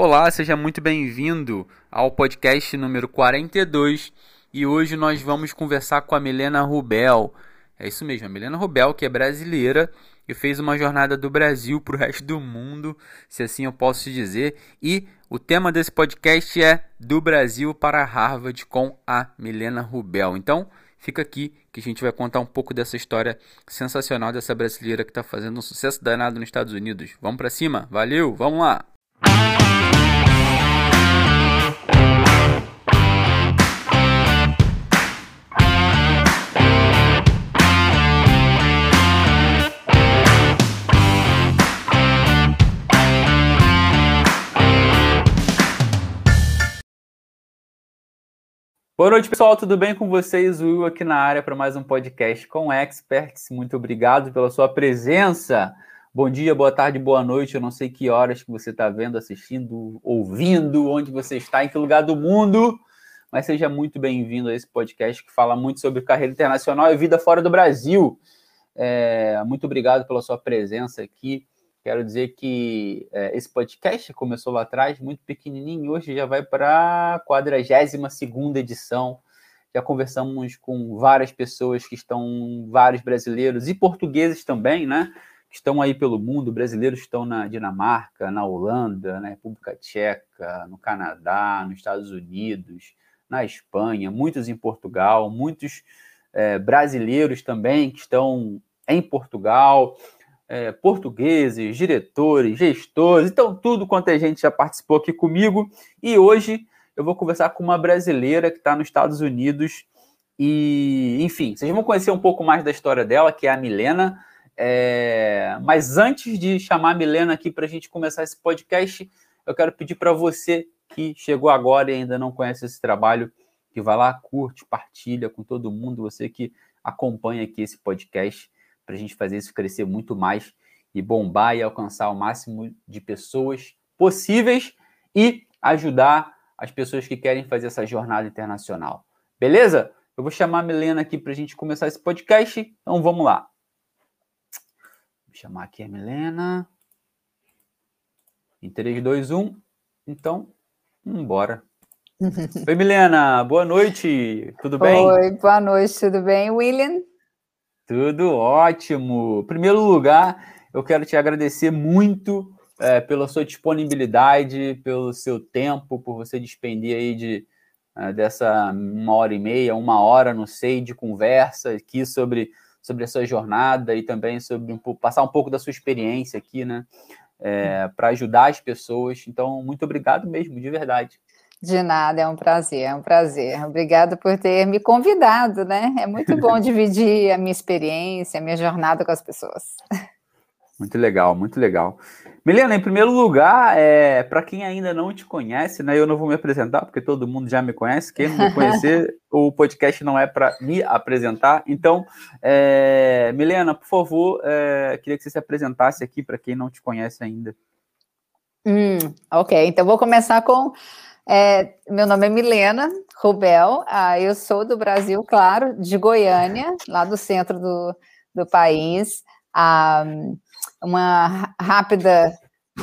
Olá, seja muito bem-vindo ao podcast número 42 e hoje nós vamos conversar com a Milena Rubel. É isso mesmo, a Milena Rubel, que é brasileira e fez uma jornada do Brasil para o resto do mundo, se assim eu posso dizer. E o tema desse podcast é Do Brasil para Harvard com a Milena Rubel. Então, fica aqui que a gente vai contar um pouco dessa história sensacional dessa brasileira que está fazendo um sucesso danado nos Estados Unidos. Vamos para cima? Valeu, vamos lá! Boa noite, pessoal. Tudo bem com vocês? Will aqui na área para mais um podcast com experts. Muito obrigado pela sua presença. Bom dia, boa tarde, boa noite. Eu não sei que horas que você está vendo, assistindo, ouvindo, onde você está, em que lugar do mundo. Mas seja muito bem-vindo a esse podcast que fala muito sobre carreira internacional e vida fora do Brasil. É, muito obrigado pela sua presença aqui. Quero dizer que é, esse podcast começou lá atrás, muito pequenininho, hoje já vai para a 42 edição. Já conversamos com várias pessoas que estão, vários brasileiros e portugueses também, né? Que estão aí pelo mundo. Brasileiros estão na Dinamarca, na Holanda, na República Tcheca, no Canadá, nos Estados Unidos, na Espanha, muitos em Portugal, muitos é, brasileiros também que estão em Portugal é, portugueses, diretores, gestores, então tudo quanto a gente já participou aqui comigo. E hoje eu vou conversar com uma brasileira que está nos Estados Unidos. E, enfim, vocês vão conhecer um pouco mais da história dela, que é a Milena. É... Mas antes de chamar a Milena aqui para a gente começar esse podcast, eu quero pedir para você que chegou agora e ainda não conhece esse trabalho, que vá lá, curte, partilha com todo mundo, você que acompanha aqui esse podcast para a gente fazer isso crescer muito mais e bombar e alcançar o máximo de pessoas possíveis e ajudar as pessoas que querem fazer essa jornada internacional. Beleza? Eu vou chamar a Milena aqui para a gente começar esse podcast. Então vamos lá. Chamar aqui a Milena. Em 3, 2, 1. Então, embora. Oi, Milena. Boa noite. Tudo bem? Oi, boa noite. Tudo bem, William? Tudo ótimo. Em primeiro lugar, eu quero te agradecer muito é, pela sua disponibilidade, pelo seu tempo, por você despender aí de é, dessa uma hora e meia, uma hora, não sei, de conversa aqui sobre, sobre essa jornada e também sobre um, passar um pouco da sua experiência aqui, né? É, para ajudar as pessoas. Então, muito obrigado mesmo, de verdade. De nada, é um prazer, é um prazer. Obrigado por ter me convidado, né? É muito bom dividir a minha experiência, a minha jornada com as pessoas. Muito legal, muito legal. Milena, em primeiro lugar, é, para quem ainda não te conhece, né? Eu não vou me apresentar, porque todo mundo já me conhece. Quem não me conhecer, o podcast não é para me apresentar. Então, é, Milena, por favor, é, queria que você se apresentasse aqui para quem não te conhece ainda. Hum, ok, então vou começar com é, meu nome é Milena Rubel, ah, eu sou do Brasil, claro, de Goiânia, lá do centro do, do país. Ah, uma rápida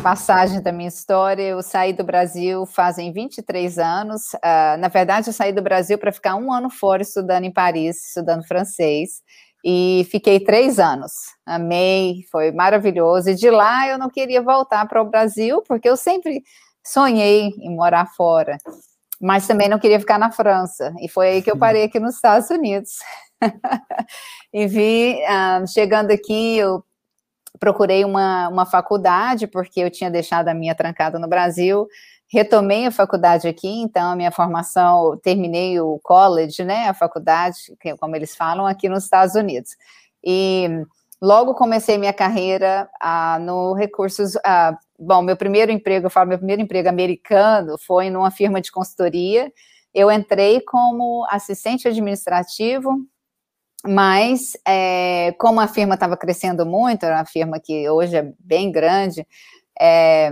passagem da minha história, eu saí do Brasil fazem 23 anos. Ah, na verdade, eu saí do Brasil para ficar um ano fora estudando em Paris, estudando francês. E fiquei três anos. Amei, foi maravilhoso. E de lá eu não queria voltar para o Brasil, porque eu sempre sonhei em morar fora, mas também não queria ficar na França. E foi aí que eu parei aqui nos Estados Unidos. e vi, uh, chegando aqui, eu procurei uma, uma faculdade, porque eu tinha deixado a minha trancada no Brasil. Retomei a faculdade aqui, então a minha formação, terminei o college, né, a faculdade, como eles falam, aqui nos Estados Unidos. E logo comecei minha carreira ah, no recursos. Ah, bom, meu primeiro emprego, eu falo, meu primeiro emprego americano foi numa firma de consultoria. Eu entrei como assistente administrativo, mas é, como a firma estava crescendo muito, era uma firma que hoje é bem grande, é,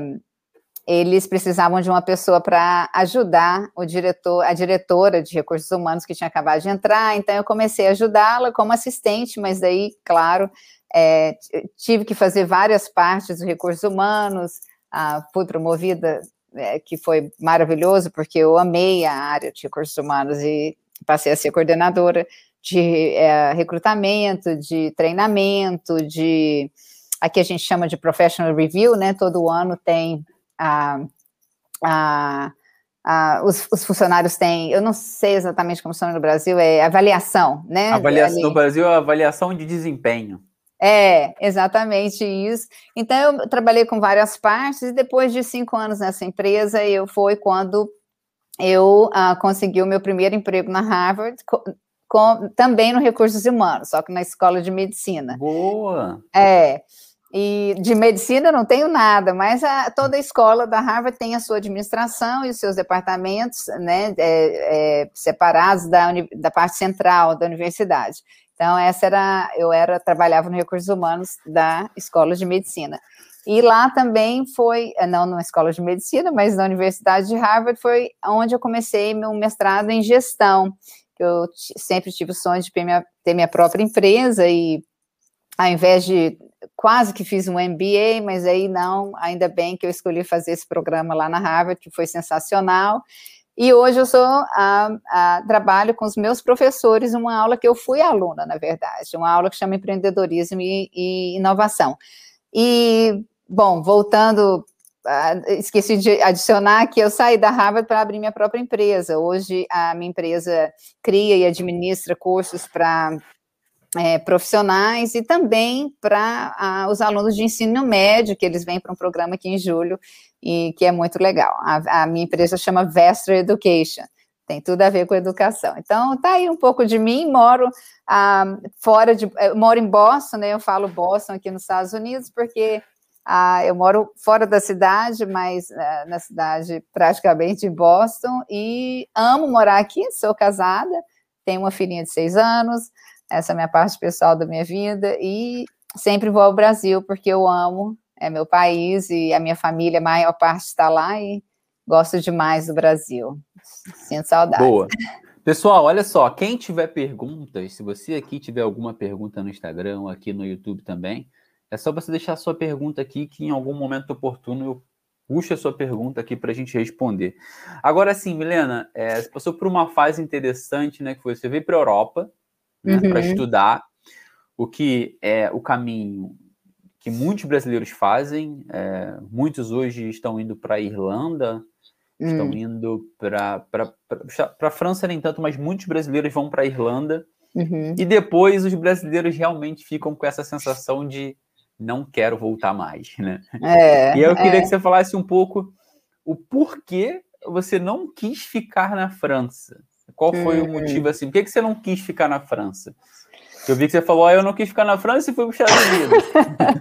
eles precisavam de uma pessoa para ajudar o diretor, a diretora de recursos humanos que tinha acabado de entrar, então eu comecei a ajudá-la como assistente, mas daí, claro, é, tive que fazer várias partes dos recursos humanos, ah, fui promovida é, que foi maravilhoso, porque eu amei a área de recursos humanos e passei a ser coordenadora de é, recrutamento, de treinamento, de aqui a gente chama de professional review, né? Todo ano tem a, a, a os, os, funcionários têm, eu não sei exatamente como chama no Brasil, é avaliação, né? Avaliação, no Brasil é avaliação de desempenho. É, exatamente isso. Então, eu trabalhei com várias partes e depois de cinco anos nessa empresa, eu foi quando eu uh, consegui o meu primeiro emprego na Harvard, com, também no recursos humanos, só que na escola de medicina. Boa! É. E de medicina não tenho nada, mas a, toda a escola da Harvard tem a sua administração e os seus departamentos, né, é, é, separados da, da parte central da universidade. Então, essa era, eu era, trabalhava no recursos humanos da escola de medicina. E lá também foi, não na escola de medicina, mas na Universidade de Harvard, foi onde eu comecei meu mestrado em gestão. Eu sempre tive o sonho de ter minha, ter minha própria empresa e ao invés de quase que fiz um MBA, mas aí não, ainda bem que eu escolhi fazer esse programa lá na Harvard, que foi sensacional. E hoje eu sou a, a, trabalho com os meus professores uma aula que eu fui aluna, na verdade, uma aula que chama empreendedorismo e, e inovação. E bom, voltando, esqueci de adicionar que eu saí da Harvard para abrir minha própria empresa. Hoje a minha empresa cria e administra cursos para é, profissionais e também para os alunos de ensino médio, que eles vêm para um programa aqui em julho e que é muito legal. A, a minha empresa chama Vestra Education, tem tudo a ver com educação. Então, tá aí um pouco de mim, moro ah, fora de, moro em Boston, né, eu falo Boston aqui nos Estados Unidos, porque ah, eu moro fora da cidade, mas ah, na cidade praticamente em Boston, e amo morar aqui, sou casada, tenho uma filhinha de seis anos, essa é a minha parte pessoal da minha vida, e sempre vou ao Brasil, porque eu amo é meu país e a minha família, a maior parte está lá e gosto demais do Brasil. Sinto saudade. Boa. Pessoal, olha só, quem tiver perguntas, se você aqui tiver alguma pergunta no Instagram, aqui no YouTube também, é só você deixar a sua pergunta aqui, que em algum momento oportuno eu puxo a sua pergunta aqui para a gente responder. Agora sim, Milena, é, você passou por uma fase interessante, né? Que foi você veio para a Europa né, uhum. para estudar, o que é o caminho que muitos brasileiros fazem. É, muitos hoje estão indo para a Irlanda, hum. estão indo para a França, nem tanto, mas muitos brasileiros vão para a Irlanda. Uhum. E depois os brasileiros realmente ficam com essa sensação de não quero voltar mais, né? É, e eu queria é. que você falasse um pouco o porquê você não quis ficar na França. Qual foi o hum. motivo assim? Por que, que você não quis ficar na França? Eu vi que você falou, ah, eu não quis ficar na França e fui para os Estados Unidos.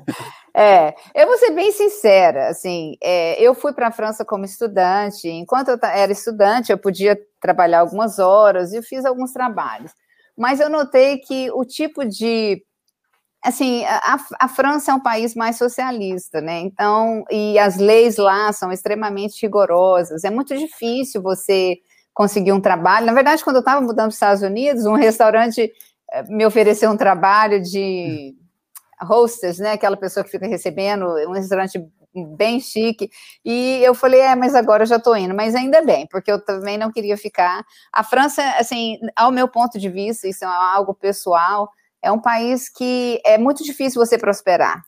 é, eu vou ser bem sincera, assim, é, eu fui para a França como estudante, enquanto eu era estudante, eu podia trabalhar algumas horas e eu fiz alguns trabalhos, mas eu notei que o tipo de assim, a, a, França é um país mais socialista, né? Então, e as leis lá são extremamente rigorosas. É muito difícil você conseguir um trabalho. Na verdade, quando eu estava mudando para os Estados Unidos, um restaurante me ofereceu um trabalho de hostess, né? Aquela pessoa que fica recebendo um restaurante bem chique. E eu falei, é, mas agora eu já estou indo. Mas ainda bem, porque eu também não queria ficar. A França, assim, ao meu ponto de vista, isso é algo pessoal, é um país que é muito difícil você prosperar.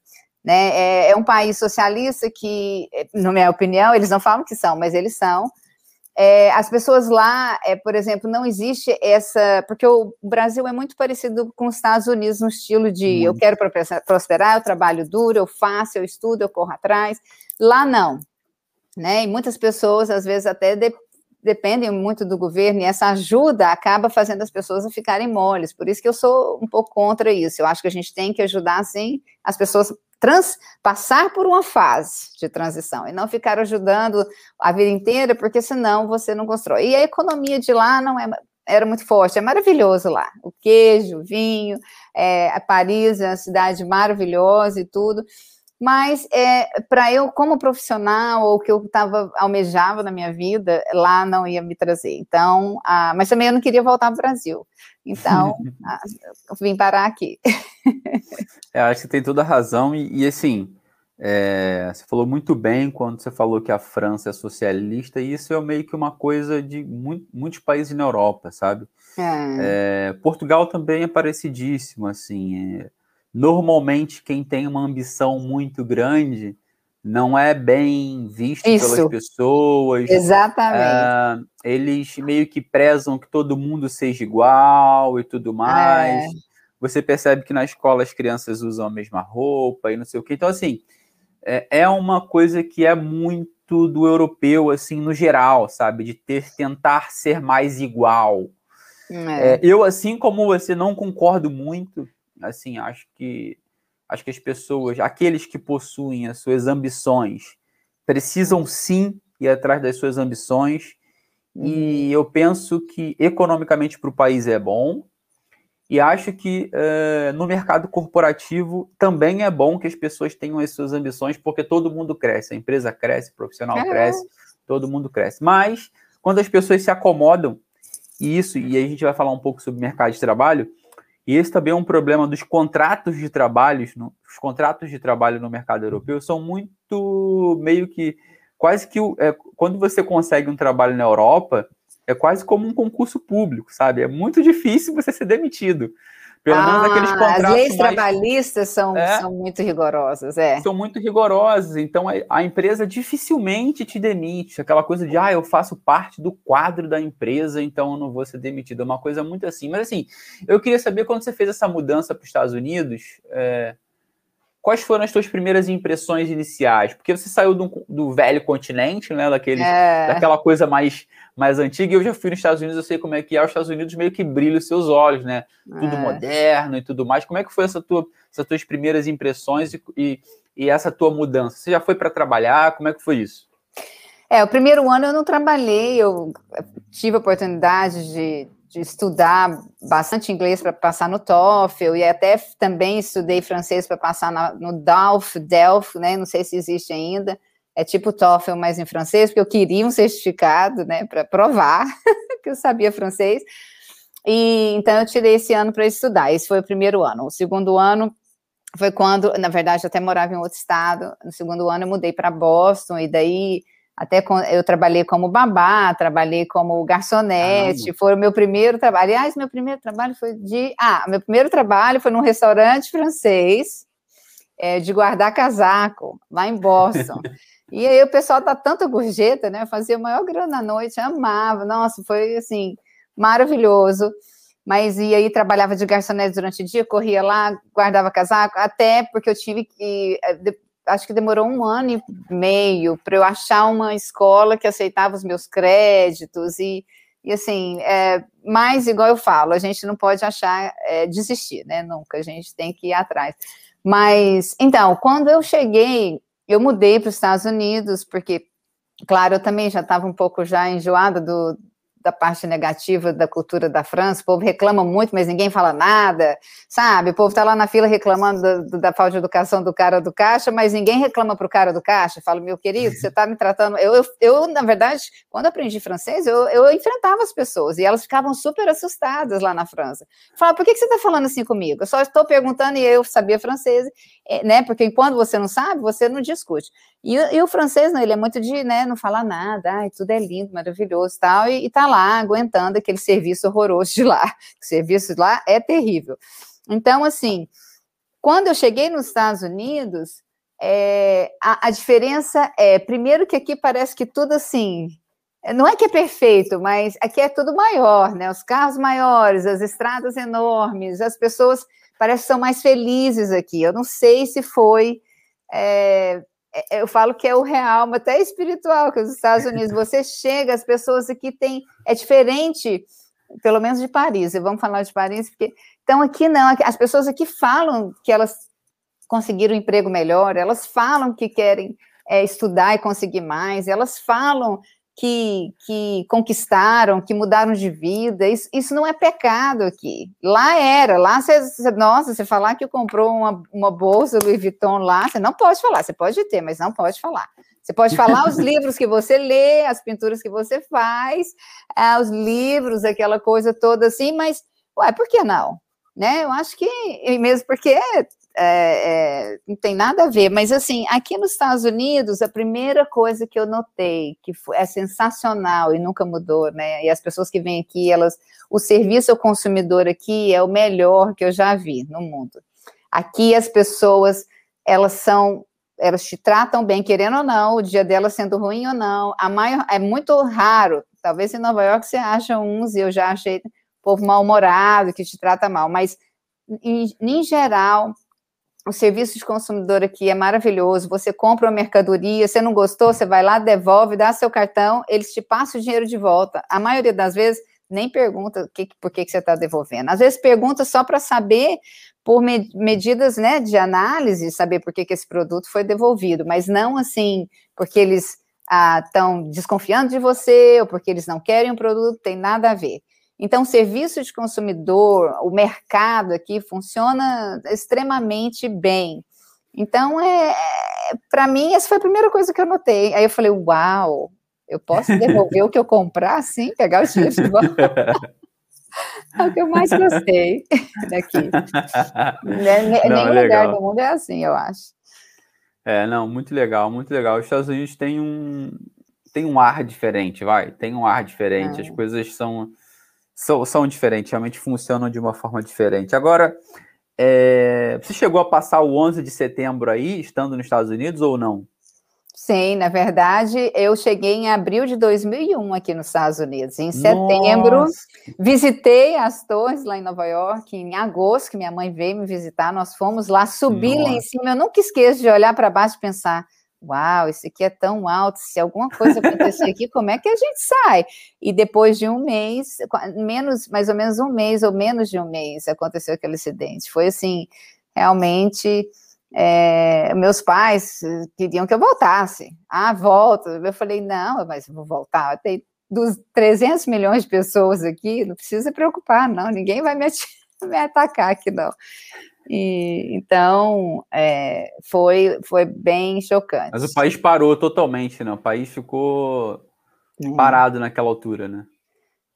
Né? É, é um país socialista que, na minha opinião, eles não falam que são, mas eles são. É, as pessoas lá, é, por exemplo, não existe essa. Porque o Brasil é muito parecido com os Estados Unidos no estilo de eu quero prosperar, eu trabalho duro, eu faço, eu estudo, eu corro atrás. Lá não. Né? E muitas pessoas, às vezes, até de, dependem muito do governo, e essa ajuda acaba fazendo as pessoas ficarem moles. Por isso que eu sou um pouco contra isso. Eu acho que a gente tem que ajudar, sim, as pessoas trans, passar por uma fase de transição e não ficar ajudando a vida inteira, porque senão você não constrói. E a economia de lá não é era muito forte, é maravilhoso lá. O queijo, o vinho, é, Paris é uma cidade maravilhosa e tudo. Mas é, para eu, como profissional, ou que eu tava, almejava na minha vida, lá não ia me trazer. Então, ah, mas também eu não queria voltar para o Brasil. Então, ah, vim parar aqui. é, acho que tem toda a razão, e, e assim, É, você falou muito bem quando você falou que a França é socialista, e isso é meio que uma coisa de muito, muitos países na Europa, sabe? É. É, Portugal também é parecidíssimo, assim. Normalmente, quem tem uma ambição muito grande não é bem visto isso. pelas pessoas. Exatamente. É, eles meio que prezam que todo mundo seja igual e tudo mais. É. Você percebe que na escola as crianças usam a mesma roupa e não sei o que. Então, assim, é, é uma coisa que é muito do europeu, assim, no geral, sabe? De ter tentar ser mais igual. É. É, eu, assim como você, não concordo muito. Assim, acho que acho que as pessoas, aqueles que possuem as suas ambições, precisam sim ir atrás das suas ambições. E uhum. eu penso que economicamente para o país é bom, e acho que uh, no mercado corporativo também é bom que as pessoas tenham as suas ambições, porque todo mundo cresce, a empresa cresce, o profissional é. cresce, todo mundo cresce. Mas quando as pessoas se acomodam, e isso, e a gente vai falar um pouco sobre mercado de trabalho, e esse também é um problema dos contratos de trabalho, os contratos de trabalho no mercado europeu são muito meio que quase que é, quando você consegue um trabalho na Europa, é quase como um concurso público, sabe? É muito difícil você ser demitido. Pelo ah, menos aqueles contratos. As leis mais... trabalhistas são, é, são muito rigorosas, é. São muito rigorosas. Então a, a, empresa dificilmente te demite. Aquela coisa de, ah, eu faço parte do quadro da empresa, então eu não vou ser demitido. É uma coisa muito assim. Mas assim, eu queria saber quando você fez essa mudança para os Estados Unidos. É, quais foram as suas primeiras impressões iniciais? Porque você saiu do, do velho continente, né? Daquele, é. Daquela coisa mais, mais antiga. E eu já fui nos Estados Unidos, eu sei como é que é. Os Estados Unidos meio que brilha os seus olhos, né? Tudo é. moderno e tudo mais. Como é que foi essa tua, essas tuas primeiras impressões e, e, e essa tua mudança? Você já foi para trabalhar? Como é que foi isso? É, o primeiro ano eu não trabalhei, eu tive a oportunidade de de estudar bastante inglês para passar no TOEFL e até também estudei francês para passar na, no DALF, DELF, né? Não sei se existe ainda. É tipo TOEFL, mas em francês, porque eu queria um certificado, né, para provar que eu sabia francês. E então eu tirei esse ano para estudar. Esse foi o primeiro ano. O segundo ano foi quando, na verdade, eu até morava em outro estado. No segundo ano eu mudei para Boston e daí até eu trabalhei como babá, trabalhei como garçonete, ah, foi o meu primeiro trabalho. Aliás, meu primeiro trabalho foi de. Ah, meu primeiro trabalho foi num restaurante francês é, de guardar casaco, lá em Boston. e aí o pessoal tá tanta gorjeta, né? Fazia maior grana à noite, amava. Nossa, foi assim, maravilhoso. Mas e aí trabalhava de garçonete durante o dia, corria lá, guardava casaco, até porque eu tive que eh, acho que demorou um ano e meio para eu achar uma escola que aceitava os meus créditos e, e assim, é, mais igual eu falo, a gente não pode achar, é, desistir, né, nunca, a gente tem que ir atrás. Mas, então, quando eu cheguei, eu mudei para os Estados Unidos, porque, claro, eu também já estava um pouco já enjoada do, da parte negativa da cultura da França, o povo reclama muito, mas ninguém fala nada, sabe? O povo está lá na fila reclamando da, da, falta de educação do cara do caixa, mas ninguém reclama para o cara do caixa, fala, meu querido, você está me tratando... Eu, eu, eu, na verdade, quando aprendi francês, eu, eu enfrentava as pessoas, e elas ficavam super assustadas lá na França. Falava, por que, que você está falando assim comigo? Eu só estou perguntando e eu sabia francês, né? Porque quando você não sabe, você não discute. E, e o francês, não, ele é muito de, né, não falar nada, ai, tudo é lindo, maravilhoso tal, e, e tá lá aguentando aquele serviço horroroso de lá. O serviço lá é terrível. Então, assim, quando eu cheguei nos Estados Unidos, é, a, a, diferença é, primeiro que aqui parece que tudo assim, não é que é perfeito, mas aqui é tudo maior, né? Os carros maiores, as estradas enormes, as pessoas parecem que são mais felizes aqui. Eu não sei se foi é, eu falo que é o real, mas até espiritual, que os Estados Unidos, você chega, as pessoas aqui têm, é diferente, pelo menos de Paris, vamos falar de Paris, porque, então aqui não, as pessoas aqui falam que elas conseguiram um emprego melhor, elas falam que querem é, estudar e conseguir mais, elas falam que, que conquistaram, que mudaram de vida, isso, isso não é pecado aqui. Lá era, lá você, nossa, você falar que comprou uma, uma bolsa Louis Vuitton lá, você não pode falar, você pode ter, mas não pode falar. Você pode falar os livros que você lê, as pinturas que você faz, é, os livros, aquela coisa toda assim, mas, ué, por que não? Né? Eu acho que, mesmo porque é, é, não tem nada a ver, mas assim, aqui nos Estados Unidos, a primeira coisa que eu notei, que é sensacional e nunca mudou, né? E as pessoas que vêm aqui, elas, o serviço ao consumidor aqui é o melhor que eu já vi no mundo. Aqui as pessoas, elas são, elas te tratam bem, querendo ou não, o dia delas sendo ruim ou não. A maior, é muito raro, talvez em Nova York você acha uns, e eu já achei povo mal-humorado, que te trata mal, mas em, em geral, o serviço de consumidor aqui é maravilhoso. Você compra uma mercadoria, você não gostou, você vai lá, devolve, dá seu cartão, eles te passam o dinheiro de volta. A maioria das vezes nem pergunta que, por que, que você está devolvendo. Às vezes pergunta só para saber, por me, medidas né, de análise, saber por que, que esse produto foi devolvido, mas não assim, porque eles estão ah, desconfiando de você ou porque eles não querem o produto, tem nada a ver. Então, o serviço de consumidor, o mercado aqui funciona extremamente bem. Então, é, é para mim, essa foi a primeira coisa que eu notei. Aí eu falei, uau, eu posso devolver o que eu comprar, sim, pegar o dinheiro de volta. é o que eu mais gostei daqui. Né, nenhum lugar do mundo é assim, eu acho. É, não, muito legal, muito legal. Os Estados Unidos têm um, tem um ar diferente, vai, tem um ar diferente. É. As coisas são são, são diferentes, realmente funcionam de uma forma diferente. Agora, é, você chegou a passar o 11 de setembro aí, estando nos Estados Unidos ou não? Sim, na verdade, eu cheguei em abril de 2001 aqui nos Estados Unidos. Em setembro, Nossa. visitei as torres lá em Nova York. Em agosto, que minha mãe veio me visitar, nós fomos lá, subi Nossa. lá em cima. Eu nunca esqueço de olhar para baixo e pensar: uau, isso aqui é tão alto, se alguma coisa acontecer aqui, como é que a gente sai? E depois de um mês, menos, mais ou menos um mês, ou menos de um mês, aconteceu aquele acidente. Foi assim, realmente, é, meus pais queriam que eu voltasse. Ah, volta. Eu falei, não, mas vou voltar. Tem dos 300 milhões de pessoas aqui, não precisa preocupar, não, ninguém vai me, me atacar aqui, não. E, então, é, foi, foi bem chocante. Mas o país parou totalmente, né? O país ficou é. parado naquela altura, né?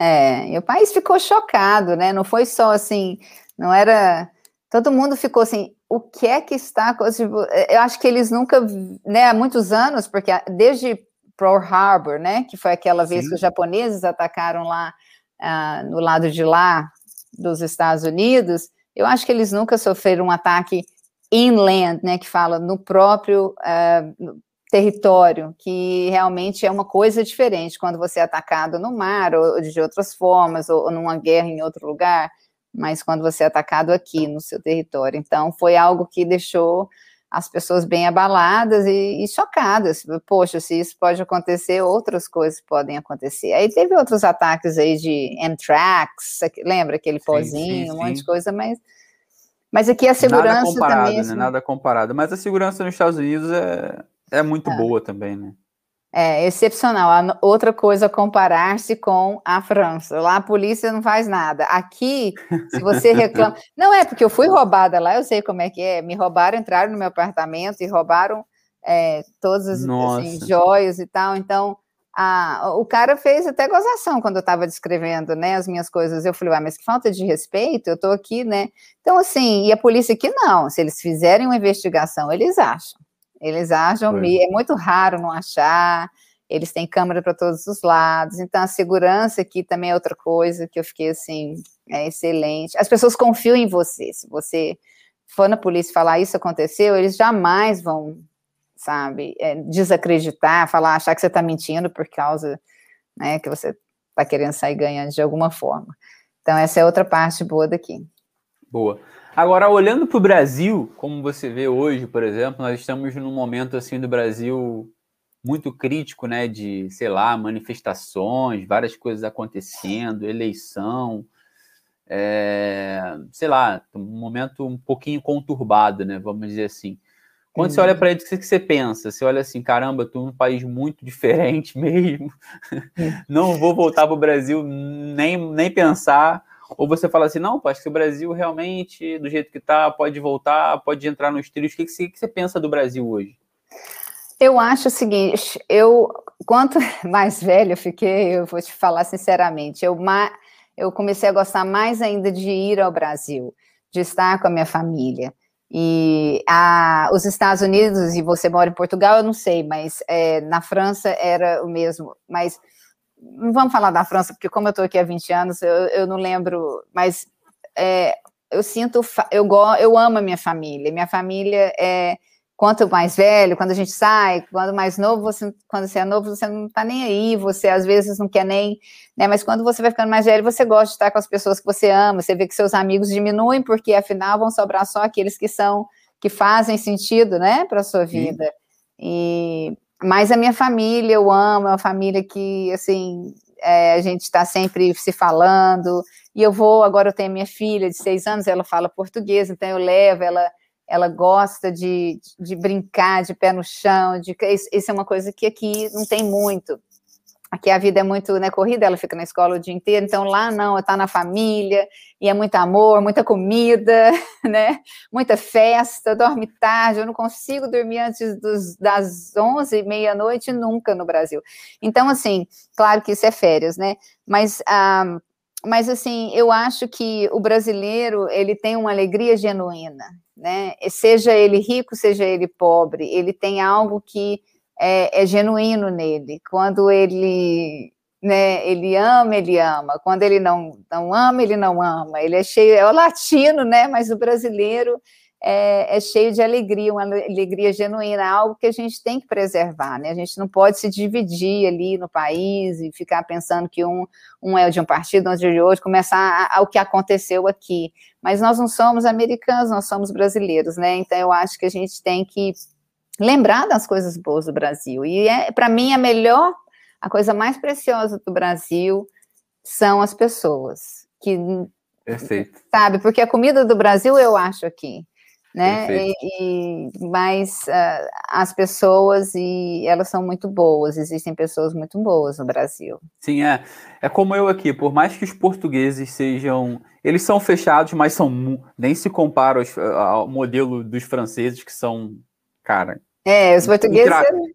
É, e o país ficou chocado, né? Não foi só assim, não era. Todo mundo ficou assim, o que é que está. Tipo, eu acho que eles nunca, né, há muitos anos, porque desde Pearl Harbor, né, que foi aquela vez Sim. que os japoneses atacaram lá ah, no lado de lá dos Estados Unidos, eu acho que eles nunca sofreram um ataque inland, né, que fala no próprio uh, território, que realmente é uma coisa diferente quando você é atacado no mar ou de outras formas, ou, ou numa guerra em outro lugar, mas quando você é atacado aqui no seu território. Então, foi algo que deixou as pessoas bem abaladas e, e, chocadas. Poxa, se isso pode acontecer, outras coisas podem acontecer. Aí teve outros ataques aí de anthrax, lembra aquele pozinho, sim, sim, um monte de coisa, mas mas aqui a segurança Nada comparado, também, né? assim, Nada comparado. Mas a segurança nos Estados Unidos é, é muito é. boa também, né? É excepcional. outra coisa comparar-se com a França. Lá a polícia não faz nada. Aqui, se você reclama. não é porque eu fui roubada lá, eu sei como é que é. Me roubaram, entraram no meu apartamento e roubaram é, todas as assim, joias e tal. Então, a, o cara fez até gozação quando eu estava descrevendo né, as minhas coisas. Eu falei, ah, mas que falta de respeito, eu estou aqui, né? Então, assim, e a polícia aqui não. Se eles fizerem uma investigação, eles acham. Eles acham, é. é muito raro não achar, eles têm câmera para todos os lados, então a segurança aqui também é outra coisa que eu fiquei assim, é excelente. As pessoas confiam em você, se você for na polícia falar isso aconteceu, eles jamais vão, sabe, é, desacreditar, falar, achar que você está mentindo por causa, né, que você está querendo sair ganhando de alguma forma. Então essa é outra parte boa daqui. Boa. Agora, olhando para o Brasil, como você vê hoje, por exemplo, nós estamos num momento assim do Brasil muito crítico, né? De, sei lá, manifestações, várias coisas acontecendo, eleição, é, sei lá, um momento um pouquinho conturbado, né? Vamos dizer assim. Quando você olha para ele, o que você pensa? Você olha assim, caramba, estou num país muito diferente mesmo. Não vou voltar para o Brasil nem, nem pensar. Ou você fala assim, não, acho que o Brasil realmente, do jeito que está, pode voltar, pode entrar nos trilhos. O que, que, que você pensa do Brasil hoje? Eu acho o seguinte, eu, quanto mais velho eu fiquei, eu vou te falar sinceramente, eu, eu comecei a gostar mais ainda de ir ao Brasil, de estar com a minha família. E a, os Estados Unidos, e você mora em Portugal, eu não sei, mas é, na França era o mesmo. Mas não vamos falar da França, porque como eu estou aqui há 20 anos, eu, eu não lembro, mas é, eu sinto, eu, eu amo a minha família. Minha família é quanto mais velho, quando a gente sai, quando mais novo, você, quando você é novo, você não está nem aí, você às vezes não quer nem, né? Mas quando você vai ficando mais velho, você gosta de estar com as pessoas que você ama, você vê que seus amigos diminuem, porque afinal vão sobrar só aqueles que são, que fazem sentido, né, para a sua vida. Sim. E mas a minha família eu amo, é uma família que assim é, a gente está sempre se falando. E eu vou, agora eu tenho minha filha de seis anos, ela fala português, então eu levo, ela ela gosta de, de brincar de pé no chão, de isso é uma coisa que aqui não tem muito. Aqui a vida é muito né, corrida, ela fica na escola o dia inteiro, então lá não, está na família, e é muito amor, muita comida, né? Muita festa, dorme tarde, eu não consigo dormir antes dos, das 11, meia-noite nunca no Brasil. Então, assim, claro que isso é férias, né? Mas ah, mas assim, eu acho que o brasileiro ele tem uma alegria genuína, né? Seja ele rico, seja ele pobre, ele tem algo que é, é genuíno nele. Quando ele, né? Ele ama, ele ama. Quando ele não não ama, ele não ama. Ele é cheio, é o latino, né? Mas o brasileiro é, é, cheio de alegria, uma alegria genuína, algo que a gente tem que preservar, né? A gente não pode se dividir ali no país e ficar pensando que um, um é de um partido, outro é de outro, começar ao que aconteceu aqui. Mas nós não somos americanos, nós somos brasileiros, né? Então eu acho que a gente tem que lembrar das coisas boas do Brasil. E é, para mim, a melhor, a coisa mais preciosa do Brasil são as pessoas. Que, Perfeito. Sabe, porque a comida do Brasil eu acho aqui né? E, e, mas uh, as pessoas e elas são muito boas. Existem pessoas muito boas no Brasil. Sim, é. É como eu aqui. Por mais que os portugueses sejam, eles são fechados, mas são nem se compara ao modelo dos franceses que são, cara. É, os portugueses.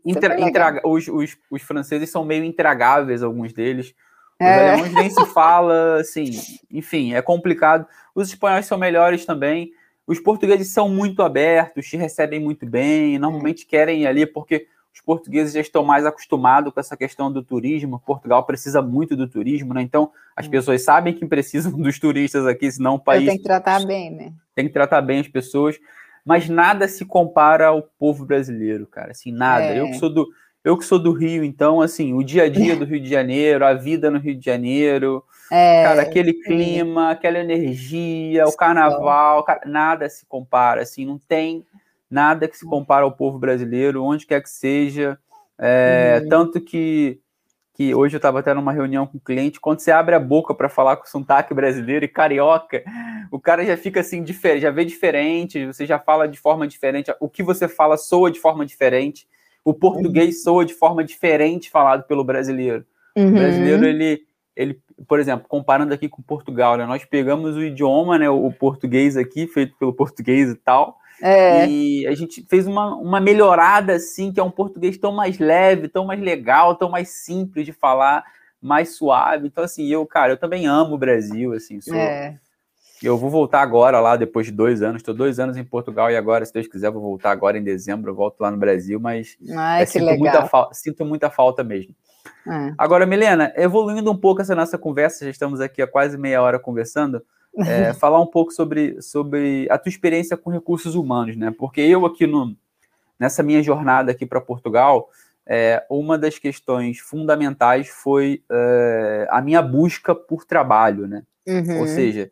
Intra, intra, intra, os, os, os franceses são meio intragáveis, alguns deles. Os é. alemães nem se fala, assim, enfim, é complicado. Os espanhóis são melhores também. Os portugueses são muito abertos, te recebem muito bem, normalmente querem ir ali porque os portugueses já estão mais acostumados com essa questão do turismo. Portugal precisa muito do turismo, né? Então, as pessoas sabem que precisam dos turistas aqui, senão o país. Tem que tratar bem, né? Tem que tratar bem as pessoas, mas nada se compara ao povo brasileiro, cara. Assim, nada. É. Eu que sou do eu que sou do Rio, então, assim, o dia a dia do Rio de Janeiro, a vida no Rio de Janeiro, é, cara, aquele clima, aquela energia, o carnaval, cara, nada se compara, assim, não tem nada que se compara ao povo brasileiro, onde quer que seja. É, uhum. Tanto que, que hoje eu estava até numa reunião com o um cliente, quando você abre a boca para falar com o sotaque brasileiro e carioca, o cara já fica assim, diferente, já vê diferente, você já fala de forma diferente, o que você fala soa de forma diferente o português uhum. soa de forma diferente falado pelo brasileiro. Uhum. O brasileiro, ele, ele, por exemplo, comparando aqui com Portugal, né? Nós pegamos o idioma, né? O português aqui, feito pelo português e tal. É. E a gente fez uma, uma melhorada, assim, que é um português tão mais leve, tão mais legal, tão mais simples de falar, mais suave. Então, assim, eu, cara, eu também amo o Brasil, assim, sou, é. Eu vou voltar agora lá, depois de dois anos. Estou dois anos em Portugal e agora, se Deus quiser, vou voltar agora em dezembro. Eu volto lá no Brasil, mas Ai, é, sinto, legal. Muita sinto muita falta mesmo. É. Agora, Milena, evoluindo um pouco essa nossa conversa, já estamos aqui há quase meia hora conversando, é, falar um pouco sobre, sobre a tua experiência com recursos humanos, né? Porque eu aqui no, nessa minha jornada aqui para Portugal, é, uma das questões fundamentais foi é, a minha busca por trabalho, né? Uhum. Ou seja,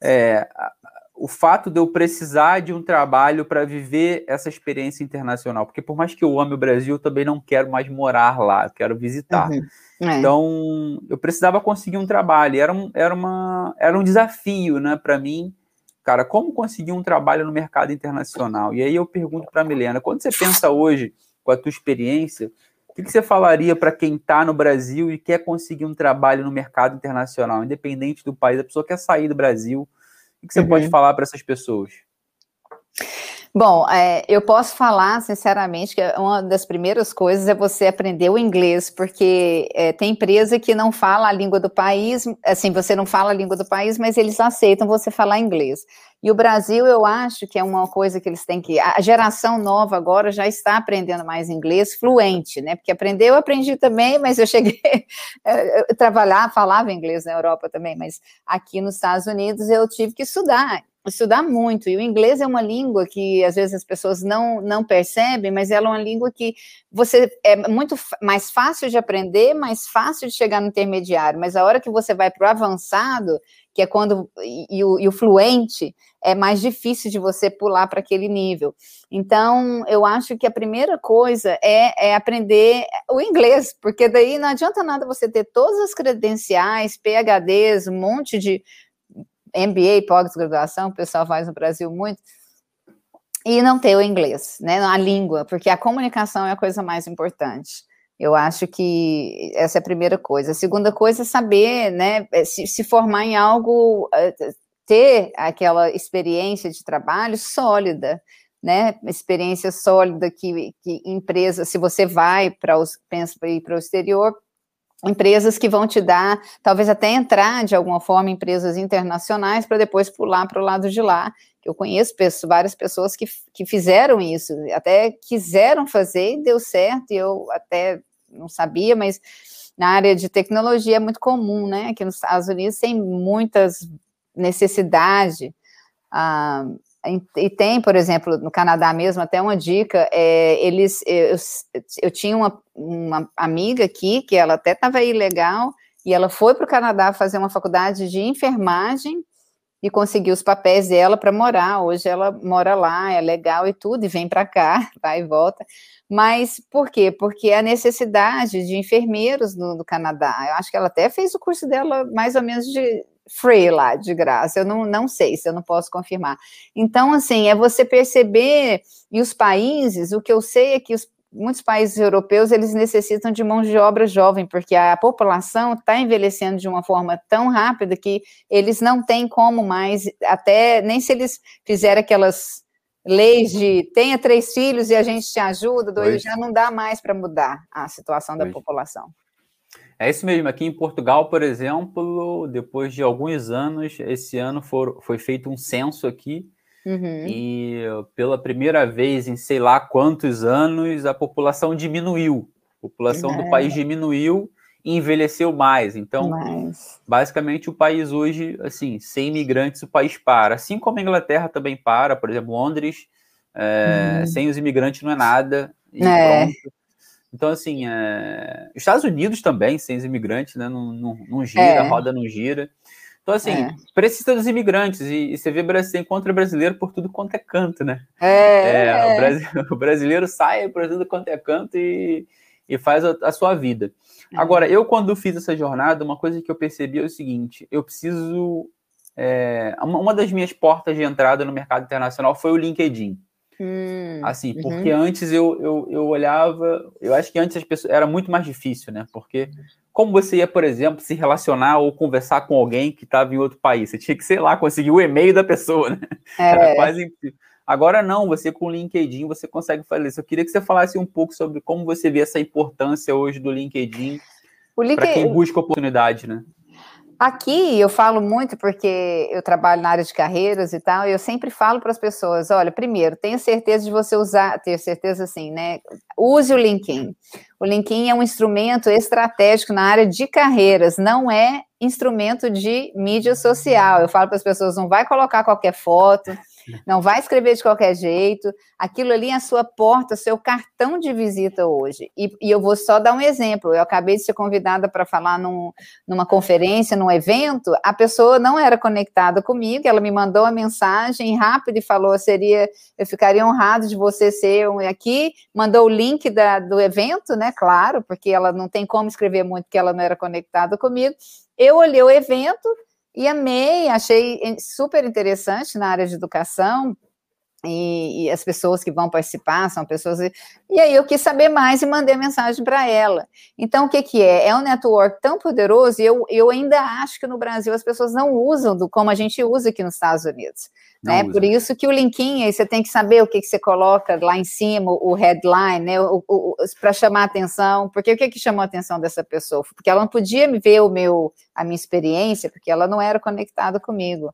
é, o fato de eu precisar de um trabalho para viver essa experiência internacional, porque por mais que eu ame o Brasil, eu também não quero mais morar lá, quero visitar. Uhum. É. Então, eu precisava conseguir um trabalho, era um, era uma, era um desafio, né, para mim, cara, como conseguir um trabalho no mercado internacional? E aí eu pergunto para a Milena, quando você pensa hoje, com a tua experiência, o que, que você falaria para quem está no Brasil e quer conseguir um trabalho no mercado internacional, independente do país, a pessoa quer sair do Brasil, o que você uhum. pode falar para essas pessoas? Bom, é, eu posso falar sinceramente que uma das primeiras coisas é você aprender o inglês, porque é, tem empresa que não fala a língua do país, assim, você não fala a língua do país, mas eles aceitam você falar inglês. E o Brasil, eu acho que é uma coisa que eles têm que. A geração nova agora já está aprendendo mais inglês fluente, né? Porque aprender, eu aprendi também, mas eu cheguei a trabalhar, falava inglês na Europa também, mas aqui nos Estados Unidos eu tive que estudar estudar muito. E o inglês é uma língua que às vezes as pessoas não, não percebem, mas ela é uma língua que você é muito mais fácil de aprender, mais fácil de chegar no intermediário. Mas a hora que você vai para o avançado, que é quando e, e, o, e o fluente, é mais difícil de você pular para aquele nível. Então, eu acho que a primeira coisa é, é aprender o inglês, porque daí não adianta nada você ter todas as credenciais, PHDs, um monte de MBA, pós-graduação, o pessoal faz no Brasil muito, e não ter o inglês, né, a língua, porque a comunicação é a coisa mais importante. Eu acho que essa é a primeira coisa. A segunda coisa é saber, né, é se, se formar em algo, é, ter aquela experiência de trabalho sólida, né, experiência sólida que, que empresa, se você vai para os, pensa para para o exterior, empresas que vão te dar, talvez até entrar de alguma forma empresas internacionais para depois pular para o lado de lá. Eu conheço pessoas, várias pessoas que, que fizeram isso, até quiseram fazer e deu certo, e eu até não sabia, mas na área de tecnologia é muito comum, né? Aqui nos Estados Unidos tem muitas necessidade. Ah, e tem, por exemplo, no Canadá mesmo, até uma dica, é, eles, eu, eu tinha uma, uma amiga aqui, que ela até estava aí legal, e ela foi para o Canadá fazer uma faculdade de enfermagem, e conseguiu os papéis dela para morar. Hoje ela mora lá, é legal e tudo, e vem para cá, vai e volta. Mas por quê? Porque a necessidade de enfermeiros no, no, Canadá. Eu acho que ela até fez o curso dela mais ou menos de free lá, de graça. Eu não, não sei se eu não posso confirmar. Então, assim, é você perceber, e os países, o que eu sei é que os, muitos países europeus, eles necessitam de mão de obra jovem, porque a população está envelhecendo de uma forma tão rápida que eles não têm como mais, até, nem se eles fizerem aquelas leis de tenha três filhos e a gente te ajuda, dois, já não dá mais para mudar a situação da população. É isso mesmo. Aqui em Portugal, por exemplo, depois de alguns anos, esse ano for, foi feito um censo aqui. Uhum. E pela primeira vez em sei lá quantos anos, a população diminuiu. A população é. do país diminuiu e envelheceu mais. Então, Mas... basicamente, o país hoje, assim, sem imigrantes, o país para. Assim como a Inglaterra também para, por exemplo, Londres, é, uhum. sem os imigrantes não é nada. é. Pronto. Então, assim, é... Estados Unidos também, sem os imigrantes, né? Não, não, não gira, é. a roda não gira. Então, assim, é. precisa dos imigrantes. E, e, você vê, você encontra brasileiro por tudo quanto é canto, né? É. é o, brasileiro, o, brasileiro sai por tudo quanto é canto e, e faz a, a sua vida. É. Agora, eu, quando fiz essa jornada, uma coisa que eu percebi é o seguinte: eu preciso. É, uma das minhas portas de entrada no mercado internacional foi o LinkedIn. Hum, assim, uhum. porque antes eu, eu, eu olhava, eu acho que antes as pessoas era muito mais difícil, né? Porque como você ia, por exemplo, se relacionar ou conversar com alguém que estava em outro país? Você tinha que, sei lá, conseguir o e-mail da pessoa, né? É. Era quase impossível. Agora não, você com o LinkedIn você consegue fazer isso. Eu queria que você falasse um pouco sobre como você vê essa importância hoje do LinkedIn LinkedIn... para quem busca oportunidade, né? Aqui eu falo muito porque eu trabalho na área de carreiras e tal, e eu sempre falo para as pessoas: olha, primeiro, tenha certeza de você usar, ter certeza assim, né? Use o LinkedIn. O LinkedIn é um instrumento estratégico na área de carreiras, não é instrumento de mídia social. Eu falo para as pessoas: não vai colocar qualquer foto, não vai escrever de qualquer jeito. Aquilo ali é a sua porta, seu cartão de visita hoje. E, e eu vou só dar um exemplo. Eu acabei de ser convidada para falar num, numa conferência, num evento. A pessoa não era conectada comigo, ela me mandou a mensagem rápida e falou: seria, eu ficaria honrado de você ser um aqui. Mandou o link da, do evento, né? Claro, porque ela não tem como escrever muito, porque ela não era conectada comigo. Eu olhei o evento, e amei, achei super interessante na área de educação. E, e, as pessoas que vão participar são pessoas. E aí eu quis saber mais e mandei mensagem para ela. Então, o que, que é? É um network tão poderoso e eu, eu ainda acho que no Brasil as pessoas não usam do como a gente usa aqui nos Estados Unidos. né? Por isso que o linkinho aí você tem que saber o que, que você coloca lá em cima, o headline, né? para chamar a atenção. Porque o que, que chamou a atenção dessa pessoa? Porque ela não podia me ver o meu, a minha experiência, porque ela não era conectada comigo.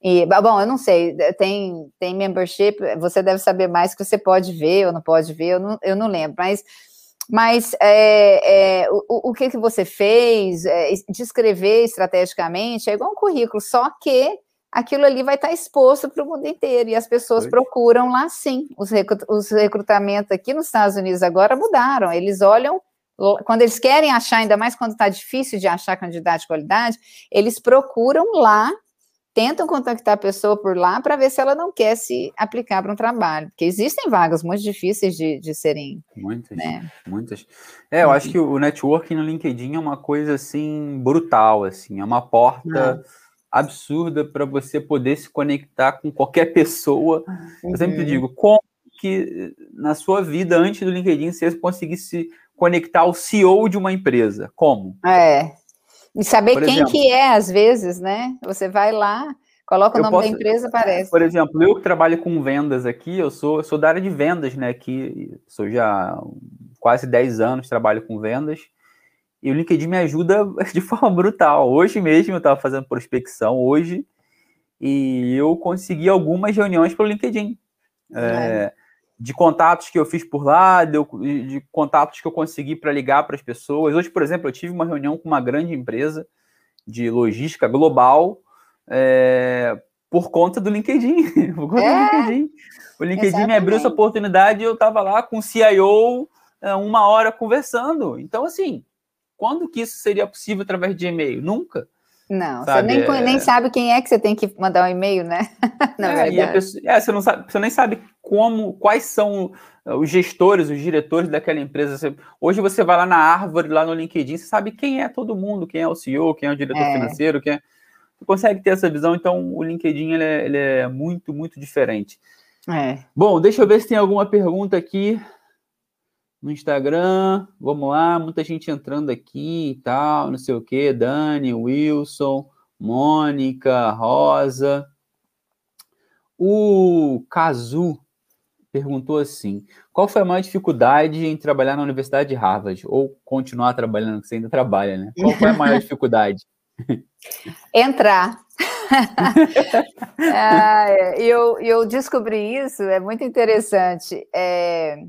E, bom, eu não sei, tem, tem membership, você deve saber mais que você pode ver ou não pode ver, eu não, eu não lembro, mas, mas é, é, o, o que, que você fez, é, descrever estrategicamente, é igual um currículo, só que aquilo ali vai estar exposto para o mundo inteiro, e as pessoas Oi. procuram lá sim, os, os recrutamentos aqui nos Estados Unidos agora mudaram, eles olham quando eles querem achar, ainda mais quando está difícil de achar candidato de qualidade, eles procuram lá tentam contactar a pessoa por lá para ver se ela não quer se aplicar para um trabalho, porque existem vagas muito difíceis de, de serem. Muitas, né? muitas. É, eu acho que o networking no LinkedIn é uma coisa assim brutal, assim, é uma porta ah. absurda para você poder se conectar com qualquer pessoa. Uhum. Eu sempre digo, como que na sua vida antes do LinkedIn você conseguisse conectar ao CEO de uma empresa? Como? É, e saber por quem exemplo, que é, às vezes, né? Você vai lá, coloca o nome posso, da empresa, aparece. Por exemplo, eu que trabalho com vendas aqui, eu sou, eu sou da área de vendas, né? Aqui, sou já quase 10 anos, trabalho com vendas. E o LinkedIn me ajuda de forma brutal. Hoje mesmo eu estava fazendo prospecção, hoje, e eu consegui algumas reuniões pelo LinkedIn. É. É, de contatos que eu fiz por lá, de, de contatos que eu consegui para ligar para as pessoas. Hoje, por exemplo, eu tive uma reunião com uma grande empresa de logística global é, por conta do LinkedIn. por conta é, do LinkedIn. O LinkedIn exatamente. me abriu essa oportunidade e eu estava lá com o CIO é, uma hora conversando. Então, assim, quando que isso seria possível através de e-mail? Nunca. Não, sabe? você nem, é... nem sabe quem é que você tem que mandar um e-mail, né? Na é, verdade. Pessoa, é, você, não sabe, você nem sabe como, quais são uh, os gestores, os diretores daquela empresa. Você, hoje você vai lá na árvore, lá no LinkedIn, você sabe quem é todo mundo, quem é o CEO, quem é o diretor é. financeiro, quem é... Você consegue ter essa visão, então o LinkedIn ele é, ele é muito, muito diferente. É. Bom, deixa eu ver se tem alguma pergunta aqui no Instagram. Vamos lá, muita gente entrando aqui e tal, não sei o que. Dani, Wilson, Mônica, Rosa. O Kazu perguntou assim: qual foi a maior dificuldade em trabalhar na Universidade de Harvard? Ou continuar trabalhando, que você ainda trabalha, né? Qual foi a maior dificuldade? Entrar. ah, eu, eu descobri isso, é muito interessante. É, é,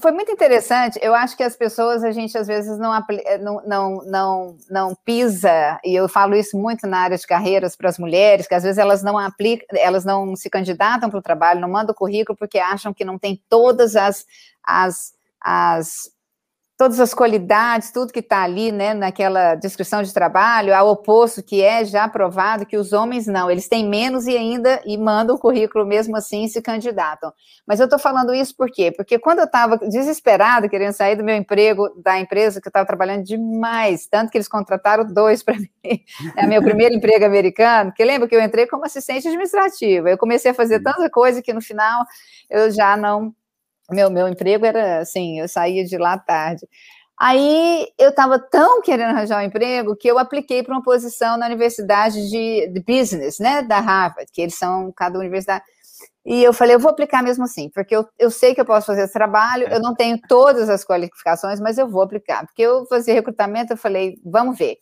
foi muito interessante. Eu acho que as pessoas, a gente às vezes não, é, não, não, não, não pisa, e eu falo isso muito na área de carreiras para as mulheres, que às vezes elas não aplicam, elas não se candidatam para o trabalho, não mandam currículo porque acham que não tem todas as, as, as todas as qualidades, tudo que está ali, né, naquela descrição de trabalho, ao oposto que é já provado que os homens não, eles têm menos e ainda e mandam o currículo mesmo assim e se candidatam. Mas eu estou falando isso por quê? Porque quando eu estava desesperada, querendo sair do meu emprego, da empresa que eu estava trabalhando demais, tanto que eles contrataram dois para mim, é meu primeiro emprego americano, que lembra que eu entrei como assistente administrativa, eu comecei a fazer tanta coisa que no final eu já não meu, meu emprego era assim, eu saía de lá tarde. Aí eu estava tão querendo arranjar um emprego que eu apliquei para uma posição na Universidade de, de, Business, né, da Harvard, que eles são cada universidade. E eu falei, eu vou aplicar mesmo assim, porque eu, eu sei que eu posso fazer esse trabalho, eu não tenho todas as qualificações, mas eu vou aplicar. Porque eu fazia recrutamento, eu falei, vamos ver.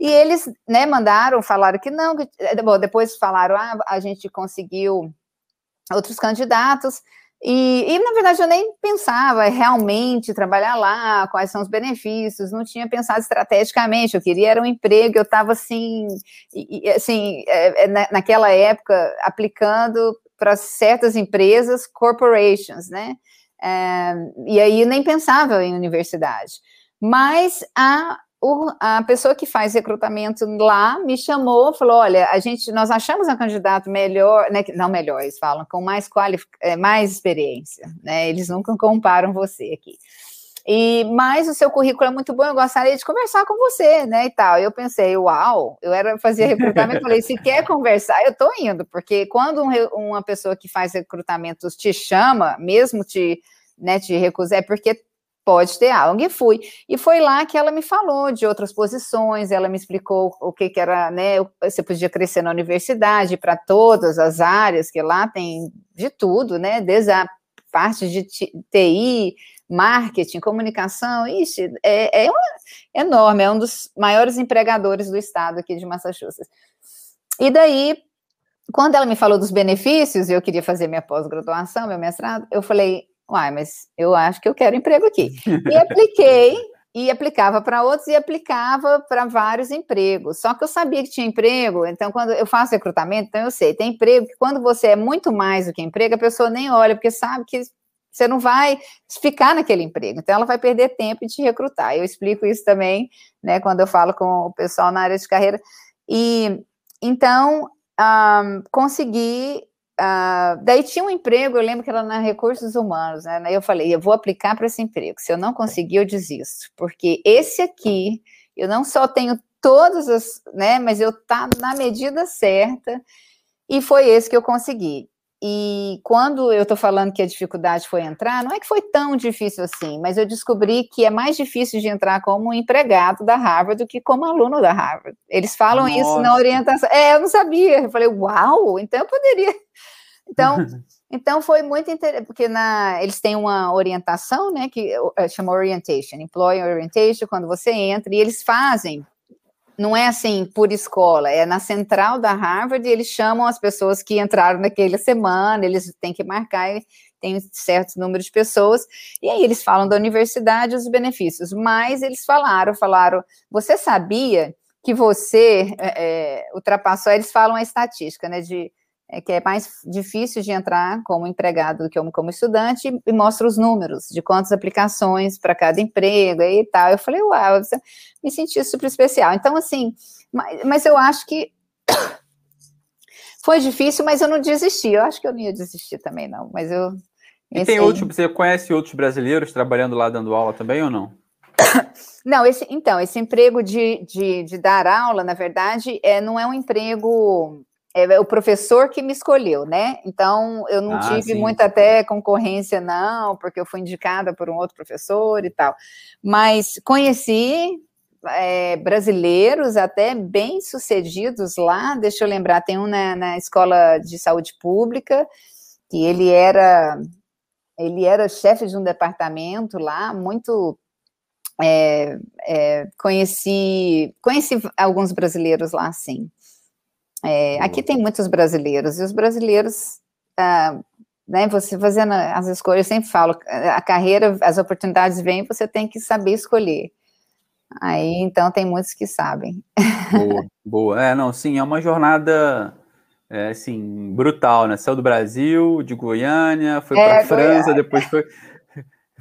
E eles, né, mandaram, falaram que não, que, bom, depois falaram, ah, a gente conseguiu outros candidatos, e, e, na verdade, eu nem pensava realmente trabalhar lá, quais são os benefícios, não tinha pensado estrategicamente, eu queria era um emprego, eu estava assim, assim é, é, naquela época, aplicando para certas empresas, corporations, né? É, e aí nem pensava em universidade. Mas a o, a pessoa que faz recrutamento lá me chamou, falou: olha, a gente, nós achamos um candidato melhor, né, não melhor, eles falam, com mais é, mais experiência, né? Eles nunca comparam você aqui. E mais o seu currículo é muito bom, eu gostaria de conversar com você, né, e tal. Eu pensei, uau, eu era fazia recrutamento, falei, se quer conversar, eu tô indo, porque quando um, uma pessoa que faz recrutamentos te chama, mesmo te, né, te recusar, é porque pode ter algo. E fui. E foi lá que ela me falou de outras posições, ela me explicou o que, que era, né? Você podia crescer na universidade para todas as áreas, que lá tem de tudo, né? Desde a parte de TI, marketing, comunicação, ixi, é, é enorme, é um dos maiores empregadores do estado aqui de Massachusetts. E daí, quando ela me falou dos benefícios, eu queria fazer minha pós-graduação, meu mestrado, eu falei, uai, mas eu acho que eu quero emprego aqui. E apliquei, e aplicava para outros, e aplicava para vários empregos. Só que eu sabia que tinha emprego, então quando eu faço recrutamento, então eu sei, tem emprego que quando você é muito mais do que emprego, a pessoa nem olha, porque sabe que você não vai ficar naquele emprego, então ela vai perder tempo de te recrutar. Eu explico isso também, né, quando eu falo com o pessoal na área de carreira. E então um, consegui Uh, daí tinha um emprego, eu lembro que era na recursos humanos, né? Eu falei, eu vou aplicar para esse emprego. Se eu não conseguir, eu desisto, porque esse aqui eu não só tenho todas as, né? Mas eu tá na medida certa e foi esse que eu consegui. E quando eu estou falando que a dificuldade foi entrar, não é que foi tão difícil assim, mas eu descobri que é mais difícil de entrar como empregado da Harvard do que como aluno da Harvard. Eles falam Nossa. isso na orientação. É, eu não sabia. Eu falei, uau, então eu poderia. Então, então foi muito interessante, porque na, eles têm uma orientação, né, que eh, chama orientation, employee orientation, quando você entra, e eles fazem não é assim por escola, é na central da Harvard e eles chamam as pessoas que entraram naquela semana, eles têm que marcar, tem certos número de pessoas, e aí eles falam da universidade os benefícios, mas eles falaram, falaram, você sabia que você é, ultrapassou, eles falam a estatística, né, de é, que é mais difícil de entrar como empregado do que como estudante, e mostra os números de quantas aplicações para cada emprego e tal. Eu falei, uau, me senti super especial. Então, assim, mas, mas eu acho que foi difícil, mas eu não desisti. Eu acho que eu não ia desistir também, não. Mas eu. E tem outros, você conhece outros brasileiros trabalhando lá dando aula também ou não? Não, esse, então, esse emprego de, de, de dar aula, na verdade, é, não é um emprego é, é o professor que me escolheu, né? Então eu não ah, tive sim. muita até concorrência, não, porque eu fui indicada por um outro professor e tal. Mas conheci é, brasileiros até bem sucedidos lá. Deixa eu lembrar, tem um na, na escola de saúde pública que ele era ele era chefe de um departamento lá, muito é, é, conheci conheci alguns brasileiros lá, sim. É, aqui tem muitos brasileiros, e os brasileiros, ah, né, você fazendo as escolhas, eu sempre falo, a carreira, as oportunidades vêm, você tem que saber escolher. Aí, então, tem muitos que sabem. Boa, boa. É, não, sim, é uma jornada, é, assim, brutal, né? Saiu do Brasil, de Goiânia, foi é, para França, depois foi,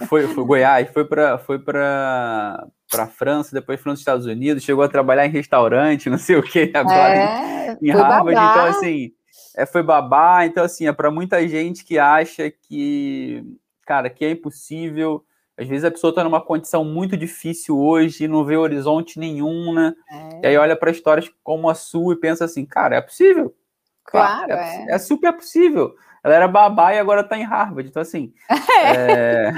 foi, foi Goiás, foi para foi para para França, depois foi nos Estados Unidos, chegou a trabalhar em restaurante, não sei o que, agora é, em, em Harvard. Babá. Então, assim, é, foi babá. Então, assim, é para muita gente que acha que, cara, que é impossível. Às vezes a pessoa está numa condição muito difícil hoje, não vê horizonte nenhum, né? É. E aí olha para histórias como a sua e pensa assim, cara, é possível. Claro, é, é. é super possível. Ela era babá e agora está em Harvard. Então, assim. É...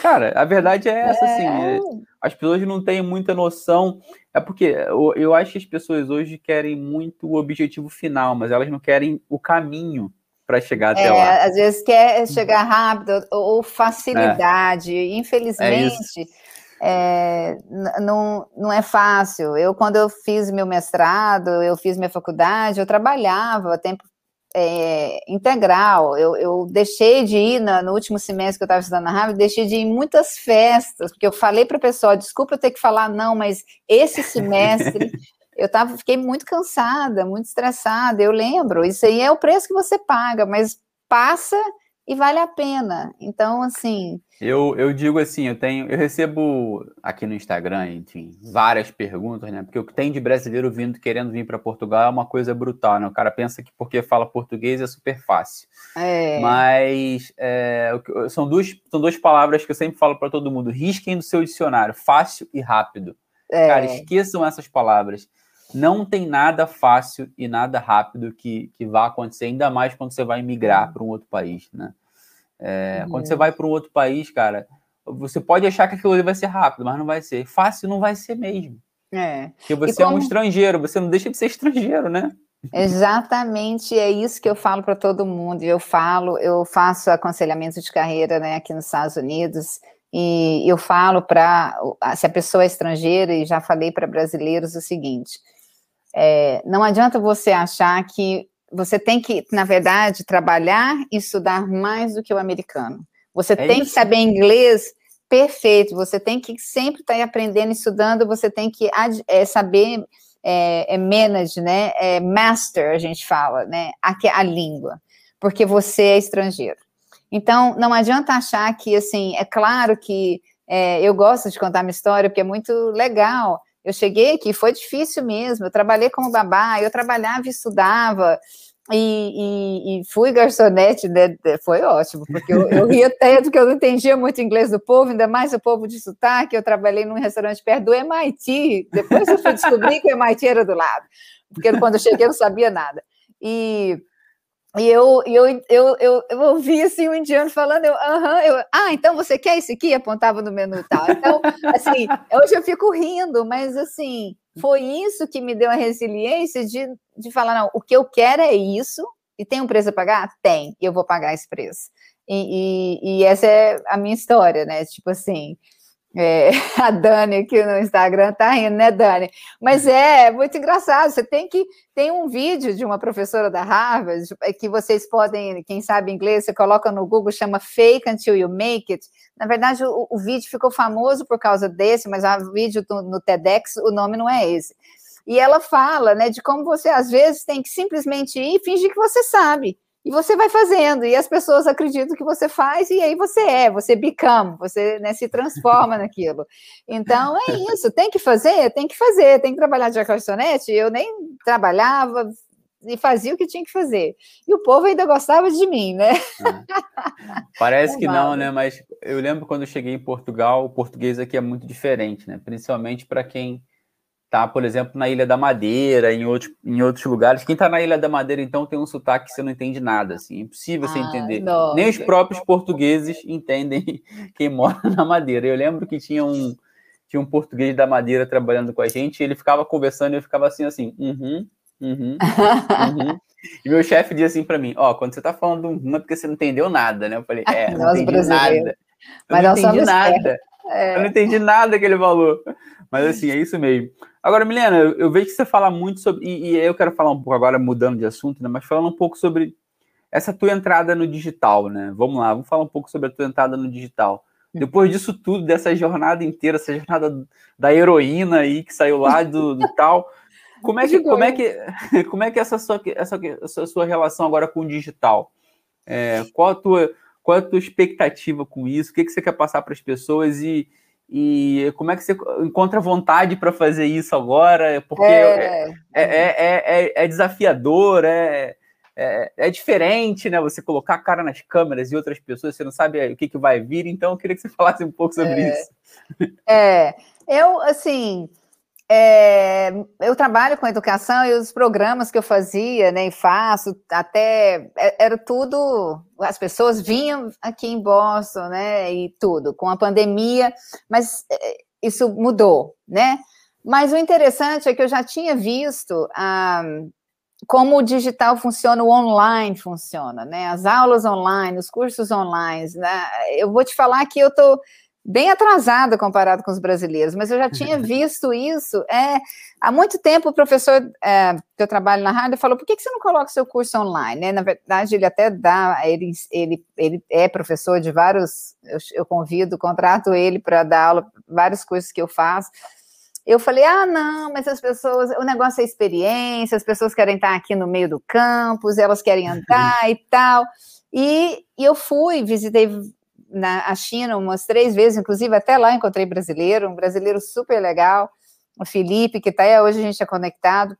Cara, a verdade é essa, assim. É. As pessoas não têm muita noção. É porque eu, eu acho que as pessoas hoje querem muito o objetivo final, mas elas não querem o caminho para chegar até é, lá. Às vezes quer chegar rápido ou facilidade. É. Infelizmente, é, não, não é fácil. Eu, quando eu fiz meu mestrado, eu fiz minha faculdade, eu trabalhava tempo é, integral. Eu, eu, deixei de ir na, no último semestre que eu estava estudando na Harvard, deixei de ir em muitas festas, porque eu falei para o pessoal, desculpa eu ter que falar não, mas esse semestre eu tava, fiquei muito cansada, muito estressada, eu lembro, isso aí é o preço que você paga, mas passa e vale a pena. Então, assim. Eu, eu digo assim, eu tenho, eu recebo aqui no Instagram, enfim, várias perguntas, né? Porque o que tem de brasileiro vindo querendo vir para Portugal é uma coisa brutal, né? O cara pensa que porque fala português é super fácil. É. Mas é, são, duas, são duas palavras que eu sempre falo para todo mundo: risquem do seu dicionário, fácil e rápido. É. Cara, esqueçam essas palavras não tem nada fácil e nada rápido que, que vá acontecer, ainda mais quando você vai migrar para um outro país, né? É, uhum. Quando você vai para um outro país, cara, você pode achar que aquilo ali vai ser rápido, mas não vai ser. Fácil não vai ser mesmo. É. Porque você como... é um estrangeiro, você não deixa de ser estrangeiro, né? Exatamente, é isso que eu falo para todo mundo. Eu falo, eu faço aconselhamento de carreira né, aqui nos Estados Unidos e eu falo para se a pessoa é estrangeira e já falei para brasileiros o seguinte: é, não adianta você achar que você tem que, na verdade, trabalhar e estudar mais do que o americano. Você é tem isso. que saber inglês perfeito, você tem que sempre estar tá aprendendo, estudando, você tem que é, saber é, é manage, né? É master, a gente fala, né? A, a língua, porque você é estrangeiro. Então, não adianta achar que, assim, é claro que é, eu gosto de contar minha história, porque é muito legal, eu cheguei aqui, foi difícil mesmo. Eu trabalhei como babá, eu trabalhava e estudava. E, e, e fui garçonete, né? foi ótimo, porque eu, eu ria tanto que eu não entendia muito inglês do povo, ainda mais o povo de sotaque. Eu trabalhei num restaurante perto do MIT, depois eu fui descobrir que o MIT era do lado, porque quando eu cheguei eu não sabia nada. E e eu, eu, eu, eu, eu ouvi assim o indiano falando, eu, aham, eu, ah, então você quer esse aqui? Apontava no menu tal. Então, assim, hoje eu fico rindo, mas assim, foi isso que me deu a resiliência de, de falar, não, o que eu quero é isso, e tem um preço a pagar? Tem, eu vou pagar esse preço. E, e, e essa é a minha história, né? Tipo assim, é, a Dani aqui no Instagram tá rindo, né, Dani? Mas é, é muito engraçado. Você tem que. Tem um vídeo de uma professora da Harvard é, que vocês podem, quem sabe inglês, você coloca no Google, chama Fake Until You Make It. Na verdade, o, o vídeo ficou famoso por causa desse, mas o vídeo no, no TEDx, o nome não é esse. E ela fala, né, de como você às vezes tem que simplesmente ir e fingir que você sabe. E você vai fazendo, e as pessoas acreditam que você faz, e aí você é, você become, você né, se transforma naquilo. Então é isso, tem que fazer, tem que fazer, tem que trabalhar de garçonete. Eu nem trabalhava e fazia o que tinha que fazer. E o povo ainda gostava de mim, né? É. Parece que não, né? Mas eu lembro quando eu cheguei em Portugal, o português aqui é muito diferente, né? Principalmente para quem tá, por exemplo, na Ilha da Madeira, em, outros em outros lugares. Quem tá na Ilha da Madeira, então, tem um sotaque que você não entende nada, assim, é impossível você ah, entender. Não. Nem os próprios portugueses entendem quem mora na Madeira. Eu lembro que tinha um, tinha um português da Madeira trabalhando com a gente, ele ficava conversando e eu ficava assim, assim, uhum, uhum, uhum. E meu chefe dizia assim para mim, ó, oh, quando você tá falando um é porque você não entendeu nada, né? Eu falei, é, não entendi nada. Eu Mas não entendi nada. É. Eu não entendi nada que ele falou. Mas assim, é isso mesmo. Agora, Milena, eu, vejo que você fala muito sobre. E, e, eu quero falar um pouco agora, mudando de assunto, né? Mas falando um pouco sobre essa tua entrada no digital, né? Vamos lá, vamos falar um pouco sobre a tua entrada no digital. Depois disso tudo, dessa jornada inteira, essa jornada da heroína aí que saiu lá do, do tal. Como é que, como é que, como é que essa sua, essa, essa sua relação agora com o digital? É, qual, a tua, qual a tua expectativa com isso? O que, que você quer passar para as pessoas? E, e como é que você encontra vontade para fazer isso agora? Porque é, é, é, é, desafiador, é, é, diferente, né? Você colocar a cara nas câmeras e outras pessoas, você não sabe o que, que vai vir, então eu queria que você falasse um pouco sobre isso. É, eu, assim, é, eu trabalho com educação e os programas que eu fazia, né, e faço, até é, era tudo, as pessoas vinham aqui em Boston, né, e tudo, com a pandemia, mas é, isso mudou, né? Mas o interessante é que eu já tinha visto ah, como o digital funciona, o online funciona, né? As aulas online, os cursos online, né? Eu vou te falar que eu tô bem atrasada comparado com os brasileiros, mas eu já tinha visto isso. É, há muito tempo o professor é, que eu trabalho na rádio falou: por que, que você não coloca o seu curso online? Né? Na verdade, ele até dá, ele, ele, ele é professor de vários, eu, eu convido, contrato ele para dar aula, vários cursos que eu faço. Eu falei, ah, não, mas as pessoas, o negócio é experiência, as pessoas querem estar aqui no meio do campus, elas querem andar e tal. E, e eu fui, visitei na China umas três vezes, inclusive até lá encontrei brasileiro, um brasileiro super legal, o Felipe, que até hoje a gente é conectado,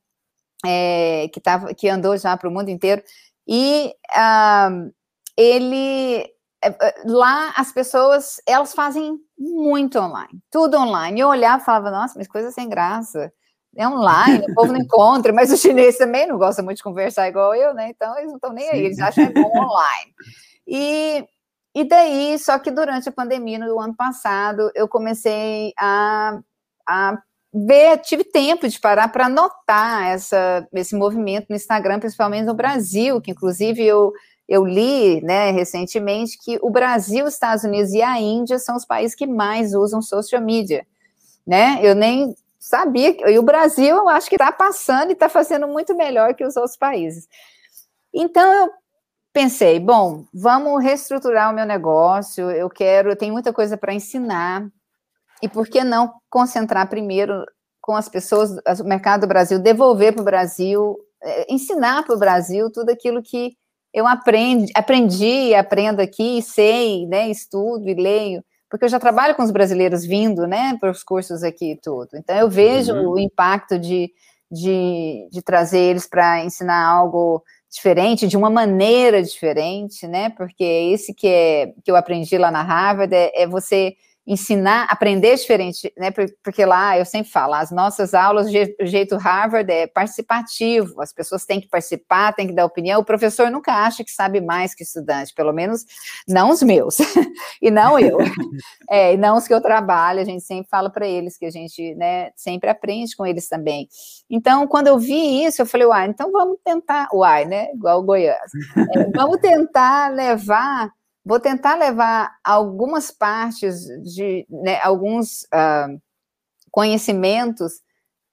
é, que, tava, que andou já para o mundo inteiro, e ah, ele é, é, lá as pessoas elas fazem muito online, tudo online. Eu olhava e falava, nossa, mas coisa sem graça. É online, o povo não encontra, mas os chineses também não gostam muito de conversar igual eu, né? Então eles não estão nem aí, eles acham que é bom online. E, e daí, só que durante a pandemia no ano passado, eu comecei a, a ver, tive tempo de parar para notar essa, esse movimento no Instagram, principalmente no Brasil, que inclusive eu eu li né, recentemente que o Brasil, os Estados Unidos e a Índia são os países que mais usam social media. Né? Eu nem sabia, e o Brasil eu acho que está passando e está fazendo muito melhor que os outros países. Então eu pensei, bom, vamos reestruturar o meu negócio, eu quero, eu tenho muita coisa para ensinar, e por que não concentrar primeiro com as pessoas, o mercado do Brasil, devolver para o Brasil, é, ensinar para o Brasil tudo aquilo que eu aprendi, aprendi, aprendo aqui, sei, né, estudo e leio, porque eu já trabalho com os brasileiros vindo, né, para os cursos aqui e tudo. Então eu vejo uhum. o impacto de, de, de trazer eles para ensinar algo diferente, de uma maneira diferente, né, porque esse que é que eu aprendi lá na Harvard é, é você ensinar, aprender diferente, né? Porque lá eu sempre falo, as nossas aulas, o jeito Harvard é participativo, as pessoas têm que participar, têm que dar opinião. O professor nunca acha que sabe mais que estudante, pelo menos não os meus, e não eu, é, e não os que eu trabalho, a gente sempre fala para eles que a gente, né, sempre aprende com eles também. Então, quando eu vi isso, eu falei, uai, então vamos tentar, uai, né? Igual o Goiás, é, vamos tentar levar Vou tentar levar algumas partes de né, alguns uh, conhecimentos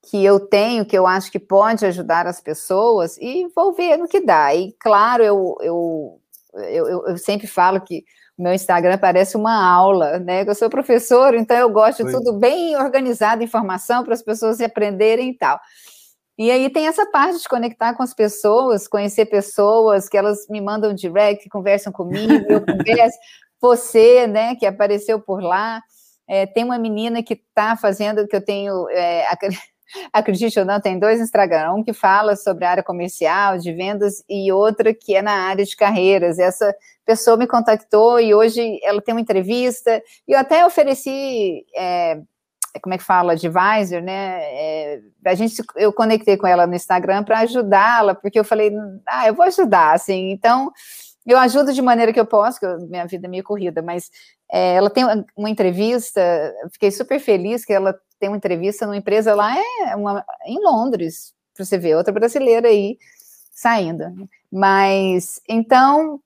que eu tenho, que eu acho que pode ajudar as pessoas, e vou ver no que dá. E, claro, eu, eu, eu, eu sempre falo que o meu Instagram parece uma aula, né? Eu sou professor, então eu gosto de tudo bem organizado, informação para as pessoas aprenderem e tal. E aí tem essa parte de conectar com as pessoas, conhecer pessoas que elas me mandam direct, conversam comigo, eu converso. Você, né, que apareceu por lá. É, tem uma menina que está fazendo, que eu tenho, é, acredite ou não, tem dois Instagram, um que fala sobre a área comercial, de vendas, e outra que é na área de carreiras. Essa pessoa me contactou e hoje ela tem uma entrevista, e eu até ofereci é, como é que fala, advisor, né? É, a gente, eu conectei com ela no Instagram para ajudá-la, porque eu falei, ah, eu vou ajudar, assim. Então, eu ajudo de maneira que eu posso, que eu, minha vida é meio corrida, mas é, ela tem uma entrevista, fiquei super feliz que ela tem uma entrevista numa empresa lá é uma, em Londres, para você ver, outra brasileira aí saindo. Mas então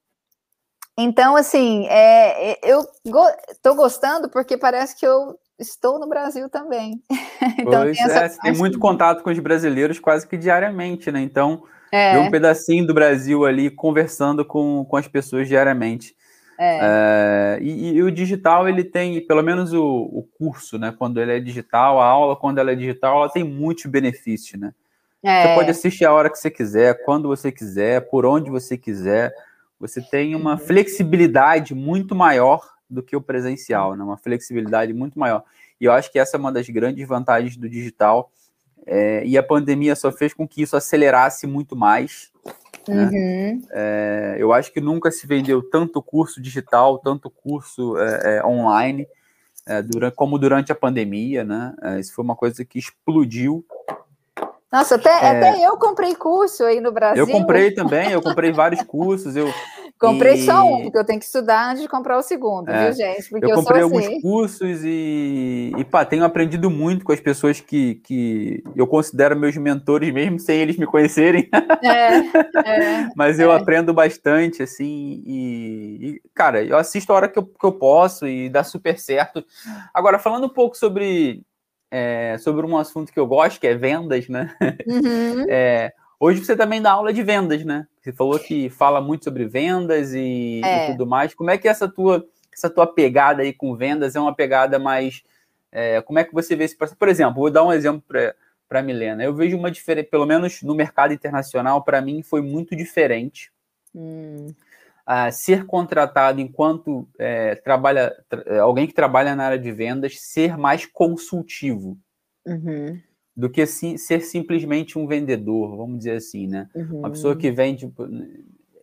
então, assim, é, é eu go gostando porque parece que eu estou no Brasil também. então, pois tem, é, tem muito contato com os brasileiros quase que diariamente, né? Então, é. um pedacinho do Brasil ali conversando com, com as pessoas diariamente. É. É, e, e, o digital, ele tem, pelo menos o, o, curso, né? Quando ele é digital, a aula, quando ela é digital, ela tem muitos benefícios, né? Você pode assistir a hora que você quiser, quando você quiser, por onde você quiser você tem uma flexibilidade muito maior do que o presencial, né? uma flexibilidade muito maior. E eu acho que essa é uma das grandes vantagens do digital. É, e a pandemia só fez com que isso acelerasse muito mais. Né? Uhum. É, eu acho que nunca se vendeu tanto curso digital, tanto curso é, é online, é, durante, como durante a pandemia. Né? É, isso foi uma coisa que explodiu. Nossa, até, até eu comprei curso aí no Brasil. Eu comprei também, eu comprei vários cursos. Eu, comprei e... só um, porque eu tenho que estudar antes de comprar o segundo, é, viu, gente? Porque eu, eu comprei alguns assim. cursos e, e pá, tenho aprendido muito com as pessoas que, que eu considero meus mentores, mesmo sem eles me conhecerem. É, é, Mas eu é. aprendo bastante, assim, e, e, cara, eu assisto a hora que eu, que eu posso e dá super certo. Agora, falando um pouco sobre é, sobre um assunto que eu gosto, que é vendas, né? Uhum. É, hoje você também dá aula de vendas, né? Você falou que fala muito sobre vendas e, é. e tudo mais. Como é que essa tua, essa tua pegada aí com vendas é uma pegada mais. É, como é que você vê esse processo? Por exemplo, vou dar um exemplo para a Milena. Eu vejo uma diferença, pelo menos no mercado internacional, para mim foi muito diferente. Hum. uh, ser contratado enquanto é, trabalha tra alguém que trabalha na área de vendas ser mais consultivo uhum. Do que si ser simplesmente um vendedor, vamos dizer assim, né? Uhum. Uma pessoa que vende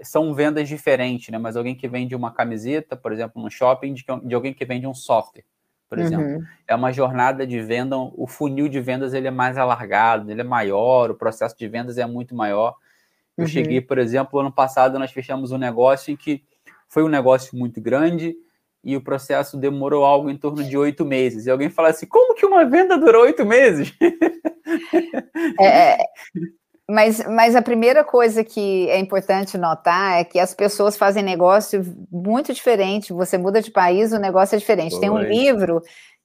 são vendas diferentes, né? Mas alguém que vende uma camiseta, por exemplo, no shopping, de, de alguém que vende um software, por exemplo, uhum. é uma jornada de venda. O funil de vendas ele é mais alargado, ele é maior, o processo de vendas é muito maior. Eu uhum. cheguei, por exemplo, ano passado nós fechamos um negócio em que foi um negócio muito grande e o processo demorou algo em torno de oito meses. E alguém fala assim: como que uma venda durou oito meses? É, é, mas, mas a primeira coisa que é importante notar é que as pessoas fazem negócio muito diferente. Você muda de país, o negócio é diferente. Foi. Tem um livro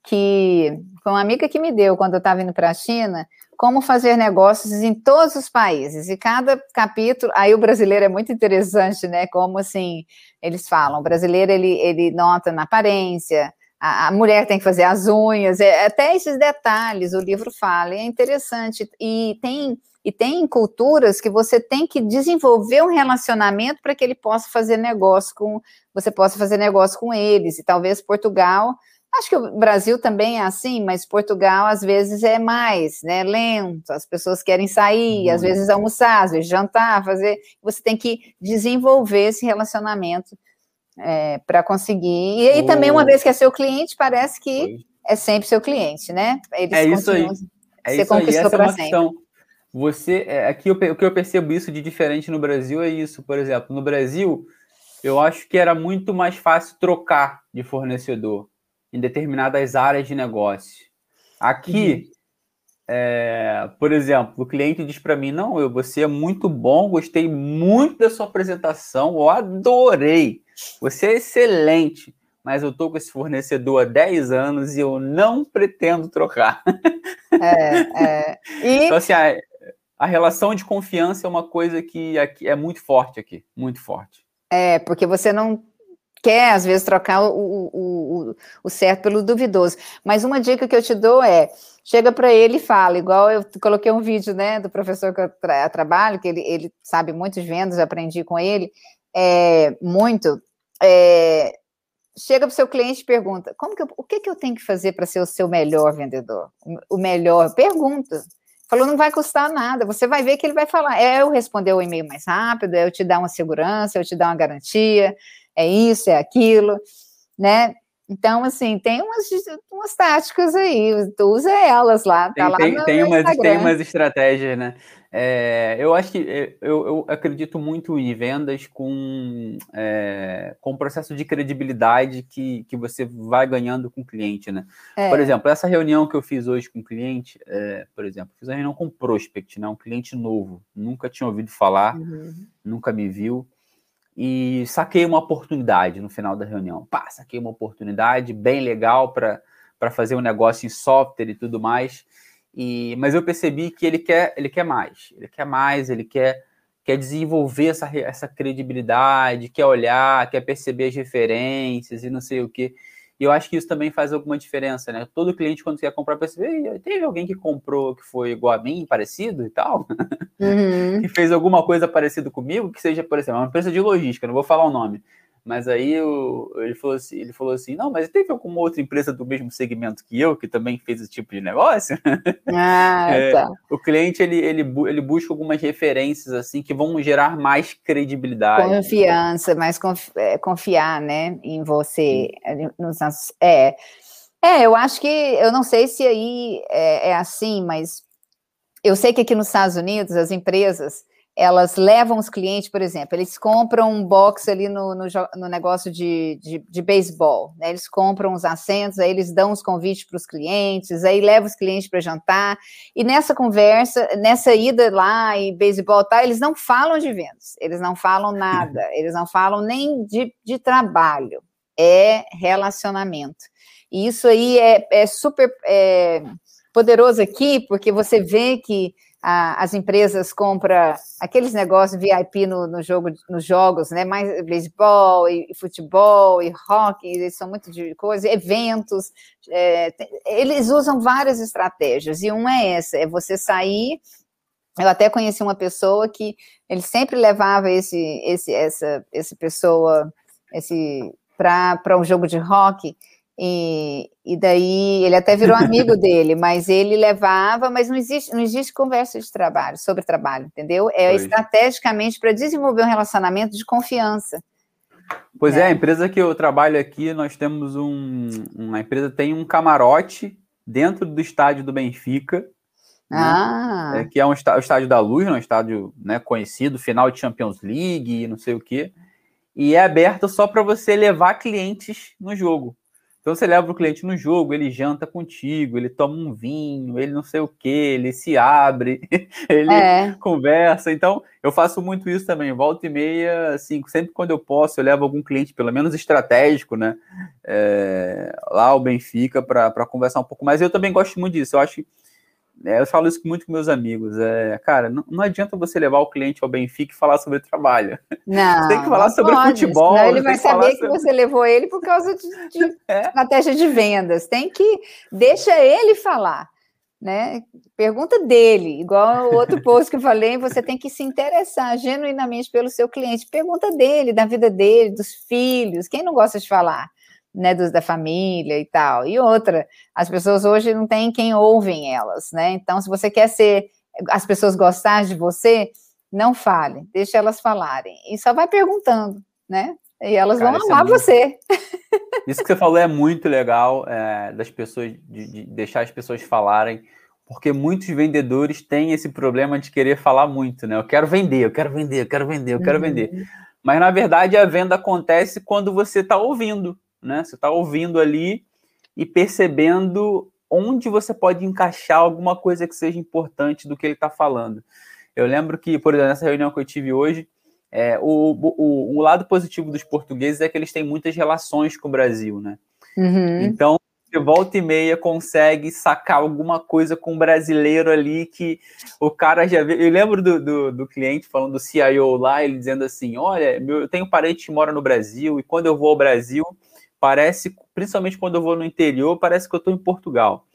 que foi uma amiga que me deu quando eu estava indo para a China como fazer negócios em todos os países. E cada capítulo, aí o brasileiro é muito interessante, né? Como assim, eles falam, o brasileiro ele, ele nota na aparência, a, a mulher tem que fazer as unhas, é, até esses detalhes o livro fala, e é interessante. E tem e tem culturas que você tem que desenvolver um relacionamento para que ele possa fazer negócio com, você possa fazer negócio com eles. E talvez Portugal Acho que o Brasil também é assim, mas Portugal às vezes é mais, né, lento. As pessoas querem sair, às vezes almoçar, às vezes jantar, fazer. Você tem que desenvolver esse relacionamento é, para conseguir. E aí também, uma vez que é seu cliente, parece que é sempre seu cliente, né? Eles é isso aí. É você isso aí. Essa é sempre. questão. Você, é, aqui eu, o que eu percebo isso de diferente no Brasil é isso, por exemplo, no Brasil eu acho que era muito mais fácil trocar de fornecedor em determinadas áreas de negócio. Aqui, uhum. é, por exemplo, o cliente diz para mim: Não, eu, você é muito bom, gostei muito da sua apresentação, eu adorei, você é excelente, mas eu estou com esse fornecedor há 10 anos e eu não pretendo trocar. É, é. E... Então, assim, a, a relação de confiança é uma coisa que aqui é muito forte aqui, muito forte. É, porque você não quer, às vezes, trocar o, o, o, certo pelo duvidoso. Mas uma dica que eu te dou é: chega para ele e fala, igual eu coloquei um vídeo né, do professor que eu tra trabalho, que ele, ele sabe muitos vendas, aprendi com ele, é, muito. É, chega para o seu cliente e pergunta: como que eu, o que, que eu tenho que fazer para ser o seu melhor vendedor? O melhor? Pergunta. Falou, não vai custar nada. Você vai ver que ele vai falar: é eu responder o e-mail mais rápido, é eu te dar uma segurança, eu te dar uma garantia, é isso, é aquilo, né? Então, assim, tem umas, umas táticas aí, tu usa elas lá, tá tem, lá no, tem, umas, tem umas estratégias, né? É, eu acho que é, eu, eu, acredito muito em vendas com, é, com o processo de credibilidade que, que você vai ganhando com o cliente, né? É. Por exemplo, essa reunião que eu fiz hoje com o cliente, é, por exemplo, fiz uma reunião com um prospect, né? Um cliente novo, nunca tinha ouvido falar, uhum. nunca me viu e saquei uma oportunidade no final da reunião. Pá, saquei uma oportunidade bem legal para fazer um negócio em software e tudo mais. E, mas eu percebi que ele quer, ele quer mais, ele quer mais, ele quer, quer desenvolver essa, essa credibilidade, quer olhar, quer perceber as referências e não sei o que. E eu acho que isso também faz alguma diferença, né? Todo cliente, quando quer comprar, pensa, teve alguém que comprou que foi igual a mim, parecido e tal? Uhum. que fez alguma coisa parecida comigo, que seja, por exemplo, uma empresa de logística, não vou falar o nome. Mas aí eu, ele, falou assim, ele falou assim: não, mas teve alguma outra empresa do mesmo segmento que eu que também fez esse tipo de negócio? Ah, é, tá. O cliente ele, ele, ele busca algumas referências assim que vão gerar mais credibilidade. Confiança, mais confi é, confiar né, em você. Nos, é, é, eu acho que eu não sei se aí é, é assim, mas eu sei que aqui nos Estados Unidos as empresas elas levam os clientes, por exemplo, eles compram um box ali no, no, no negócio de, de, de beisebol, né? eles compram os assentos, aí eles dão os convites para os clientes, aí levam os clientes para jantar, e nessa conversa, nessa ida lá e beisebol tá, eles não falam de vendas, eles não falam nada, eles não falam nem de, de trabalho, é relacionamento. E isso aí é, é super é, poderoso aqui, porque você vê que a, as empresas compram aqueles negócios VIP no, no jogo, nos jogos, né? Mais beisebol e, e, futebol e hockey, eles são muito de coisa, eventos. É, eles usam várias estratégias, e uma é essa: é você sair eu até conheci uma pessoa que ele sempre levava esse, esse, essa, essa pessoa, esse para um jogo de rock. E, e daí ele até virou amigo dele, mas ele levava, mas não existe, não existe conversa de trabalho, sobre trabalho, entendeu? É pois. estrategicamente para desenvolver um relacionamento de confiança. Pois é. é. a empresa que eu trabalho aqui, nós temos um. Uma empresa tem um camarote dentro do estádio do Benfica. Né? Ah. Né, é, que é um o estádio da Luz, né, um estádio né, conhecido, final de Champions League não sei o quê. E é aberto só para você levar clientes no jogo. Então você leva o cliente no jogo, ele janta contigo, ele toma um vinho, ele não sei o que, ele se abre, ele é. conversa. Então eu faço muito isso também. Volta e meia, assim, sempre quando eu posso, eu levo algum cliente, pelo menos estratégico, né? É, lá ao Benfica para conversar um pouco mais. Eu também gosto muito disso. Eu acho que é, eu falo isso muito com meus amigos. É, cara, não, não, adianta você levar o cliente ao Benfica e falar sobre trabalho. Não. Você tem que falar sobre pode, futebol. ele vai saber que sobre... você levou ele por causa de, de é. estratégia de vendas. Tem que deixa ele falar. Né? Pergunta dele, igual o outro post que eu falei, você tem que se interessar genuinamente pelo seu cliente. Pergunta dele, da vida dele, dos filhos. Quem não gosta de falar? Né, dos da família e tal. E outra, as pessoas hoje não têm quem ouvem elas, né? Então, se você quer ser, as pessoas gostarem de você, não fale, deixe elas falarem. E só vai perguntando, né? E elas Cara, vão amar é muito... você. Isso que você falou é muito legal, é, das pessoas, de, de deixar as pessoas falarem, porque muitos vendedores têm esse problema de querer falar muito, né? Eu quero vender, eu quero vender, eu quero vender, eu quero uhum. vender. Mas na verdade a venda acontece quando você está ouvindo né? Você está ouvindo ali e percebendo onde você pode encaixar alguma coisa que seja importante do que ele está falando. Eu lembro que, por exemplo, nessa reunião que eu tive hoje, é, o, o, o, lado positivo dos portugueses é que eles têm muitas relações com o Brasil, né? Uhum. Então, de volta e meia consegue sacar alguma coisa com o brasileiro ali que o cara já vê. Eu lembro do, do, do cliente falando do CIO lá, ele dizendo assim: Olha, meu, eu tenho parente que mora no Brasil e quando eu vou ao Brasil, parece, principalmente quando eu vou no interior, parece que eu estou em Portugal.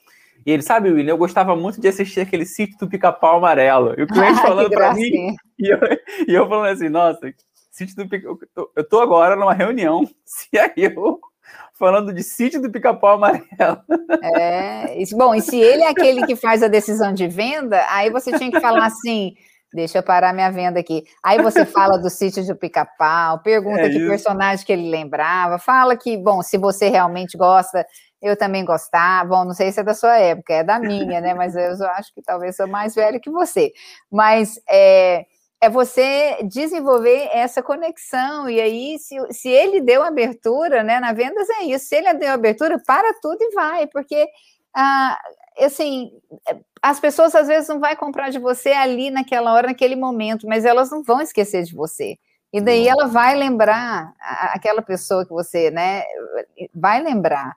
E ele, sabe, William, eu gostava muito de assistir aquele sítio do pica-pau amarelo. E o cliente falando para mim, e eu, e eu, falando assim, nossa, sítio do pica eu tô agora numa reunião, se aí eu falando de sítio do pica-pau amarelo. É, bom, e se ele é aquele que faz a decisão de venda, aí você tinha que falar assim, Deixa eu parar minha venda aqui. Aí você fala do sítio do pica-pau, pergunta é que isso. personagem que ele lembrava, fala que, bom, se você realmente gosta, eu também gostava. Bom, não sei se é da sua época, é da minha, né? Mas eu acho que talvez sou mais velho que você. Mas é, é você desenvolver essa conexão. E aí, se, se ele deu abertura, né? Na vendas é isso. Se ele deu abertura, para tudo e vai, porque ah, assim, as pessoas às vezes não vai comprar de você ali naquela hora, naquele momento, mas elas não vão esquecer de você. E daí ela vai lembrar aquela pessoa que você, né, vai lembrar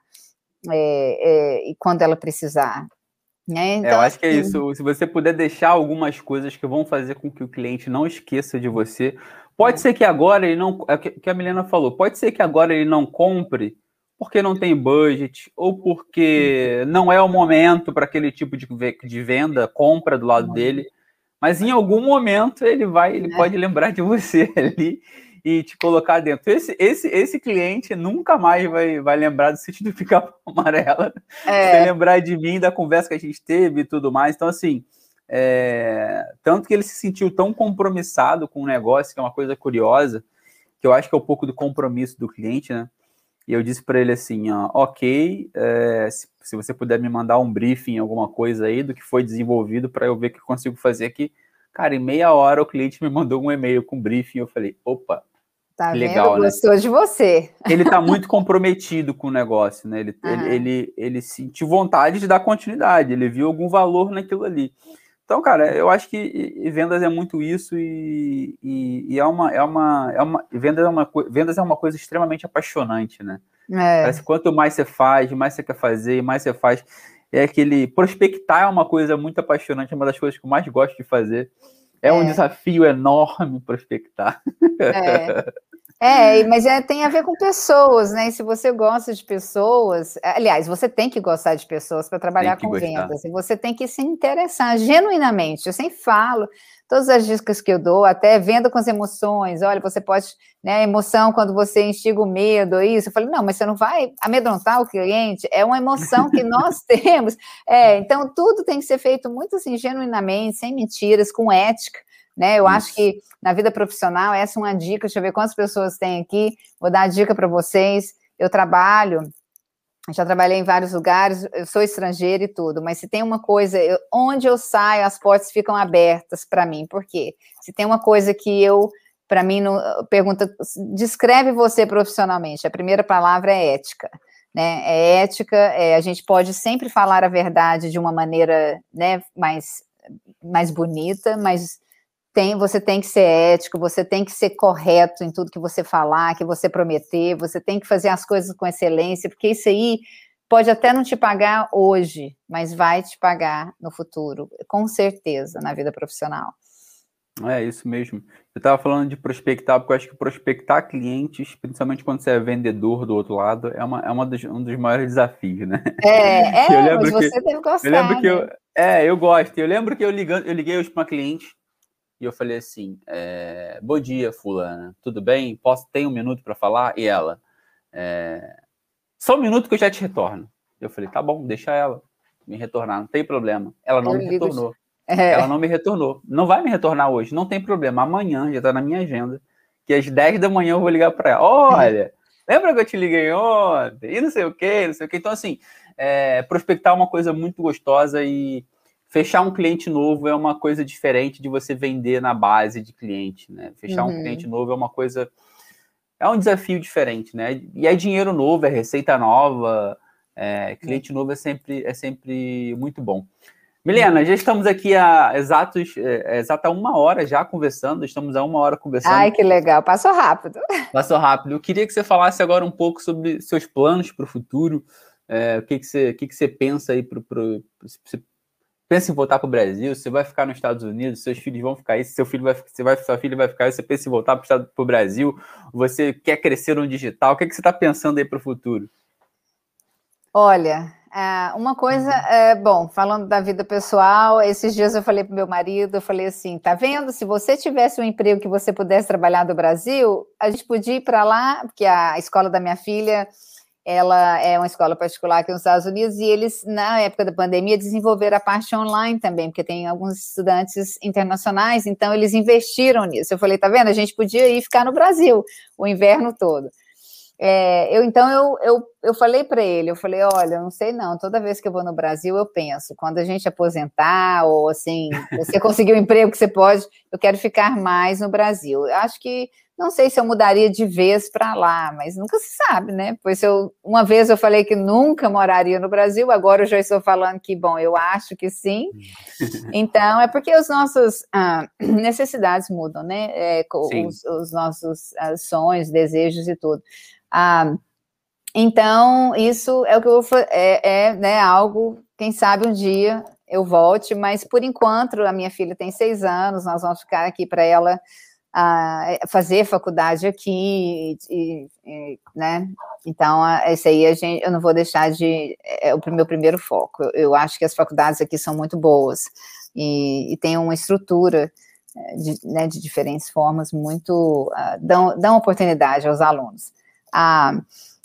é, é, quando ela precisar. Né? Então, é, eu acho que é assim isso. Se você puder deixar algumas coisas que vão fazer com que o cliente não esqueça de você, pode é. ser que agora ele não, é o que a Milena falou, pode ser que agora ele não compre porque não tem budget, ou porque não é o momento para aquele tipo de, de venda, compra do lado dele. Mas em algum momento ele vai, ele é. pode lembrar de você ali e te colocar dentro. Esse, esse, esse cliente nunca mais vai, vai lembrar do sítio do pica amarela, é. vai lembrar de mim, da conversa que a gente teve e tudo mais. Então, assim, é, tanto que ele se sentiu tão compromissado com o negócio, que é uma coisa curiosa, que eu acho que é um pouco do compromisso do cliente, né? E eu disse para ele assim, ó, ok, é, se, se, você puder me mandar um briefing, alguma coisa aí do que foi desenvolvido para eu ver o que eu consigo fazer aqui. Cara, em meia hora o cliente me mandou um e-mail com briefing, eu falei, opa, Tá legal, vendo? Né? Gostou né? de você. Ele está muito comprometido com o negócio, né? Ele, ele, ele, ele, sentiu vontade de dar continuidade, ele viu algum valor naquilo ali. Então, cara, eu acho que vendas é muito isso e, e, e é, uma, é, uma, é uma vendas é uma vendas é uma coisa extremamente apaixonante, né? É. Parece quanto mais você faz, mais você quer fazer, mais você faz. É aquele prospectar é uma coisa muito apaixonante, é uma das coisas que eu mais gosto de fazer. É, é. um desafio enorme prospectar. É. É, mas é, tem a ver com pessoas, né? E se você gosta de pessoas, aliás, você tem que gostar de pessoas para trabalhar com gostar. vendas, e você tem que se interessar genuinamente. Eu sempre falo, todas as dicas que eu dou, até venda com as emoções, olha, você pode, né, emoção quando você instiga o medo, isso. Eu falei, não, mas você não vai amedrontar o cliente, é uma emoção que nós temos. É, então, tudo tem que ser feito muito assim, genuinamente, sem mentiras, com ética né? Eu Isso. acho que na vida profissional, essa é uma dica. Deixa eu ver quantas pessoas tem aqui. Vou dar a dica para vocês. Eu trabalho, já trabalhei em vários lugares, eu sou estrangeira e tudo, mas se tem uma coisa, eu, onde eu saio, as portas ficam abertas para mim. Por quê? Se tem uma coisa que eu, para mim, não, pergunta, descreve você profissionalmente. A primeira palavra é ética. Né, é ética, é, a gente pode sempre falar a verdade de uma maneira né, mais, mais bonita, mas tem, você tem que ser ético, você tem que ser correto em tudo que você falar, que você prometer, você tem que fazer as coisas com excelência, porque isso aí pode até não te pagar hoje, mas vai te pagar no futuro, com certeza, na vida profissional. É isso mesmo. Eu estava falando de prospectar, porque eu acho que prospectar clientes, principalmente quando você é vendedor do outro lado, é, uma, é uma dos, um dos maiores desafios, né? É, é mas você que, deve gostar. Eu lembro que né? eu, é, eu gosto. Eu lembro que eu, ligando, eu liguei hoje para uma cliente e eu falei assim: é, Bom dia, Fulana, tudo bem? Posso ter um minuto para falar? E ela: é, Só um minuto que eu já te retorno. Eu falei: Tá bom, deixa ela me retornar, não tem problema. Ela não eu me retornou. É. Ela não me retornou. Não vai me retornar hoje, não tem problema. Amanhã já está na minha agenda, que às 10 da manhã eu vou ligar para ela. Olha, lembra que eu te liguei ontem? E não sei o quê, não sei o quê. Então, assim, é, prospectar é uma coisa muito gostosa e fechar um cliente novo é uma coisa diferente de você vender na base de cliente, né? Fechar uhum. um cliente novo é uma coisa. É um desafio diferente, né? E é dinheiro novo, é receita nova, é, cliente novo é sempre, é sempre muito bom. Milena, já estamos aqui há exatos, é, exata uma hora já conversando, estamos há uma hora conversando. Ai, que legal, passou rápido. Passou rápido. Eu queria que você falasse agora um pouco sobre seus planos para o futuro, é, o que, que, você, o que, que você pensa aí para pensa em voltar para o Brasil, você vai ficar nos Estados Unidos, seus filhos vão ficar aí, seu filho vai, você vai, sua filha vai ficar aí, você pensa em voltar para o Brasil, você quer crescer no digital, o que, é que você está pensando aí para o futuro? Olha, é, uma coisa, é, bom, falando da vida pessoal, esses dias eu falei para meu marido, eu falei assim, tá vendo, se você tivesse um emprego que você pudesse trabalhar do Brasil, a gente podia ir para lá, porque a escola da minha filha ela é uma escola particular aqui nos Estados Unidos e eles, na época da pandemia, desenvolveram a parte online também, porque tem alguns estudantes internacionais, então eles investiram nisso. Eu falei, tá vendo? A gente podia ir ficar no Brasil o inverno todo. É, eu então eu, eu, eu falei para ele, eu falei, olha, não sei não, toda vez que eu vou no Brasil eu penso, quando a gente aposentar ou assim, você conseguir um emprego que você pode, eu quero ficar mais no Brasil. Eu acho que não sei se eu mudaria de vez para lá, mas nunca se sabe, né? Pois eu uma vez eu falei que nunca moraria no Brasil, agora eu já estou falando que, bom, eu acho que sim. Então, é porque os nossos ah, necessidades mudam, né? É, os, os, nossos ah, sonhos, desejos e tudo. Ah, então, isso é o que eu vou é, é né, algo, quem sabe um dia eu volte, mas por enquanto a minha filha tem seis anos, nós vamos ficar aqui para ela a fazer faculdade aqui, e, e, né? Então, esse aí a gente, eu não vou deixar de. É o meu primeiro foco. Eu, eu acho que as faculdades aqui são muito boas e, e tem uma estrutura é, de, né, de diferentes formas muito. Uh, dão, dão oportunidade aos alunos. Uh,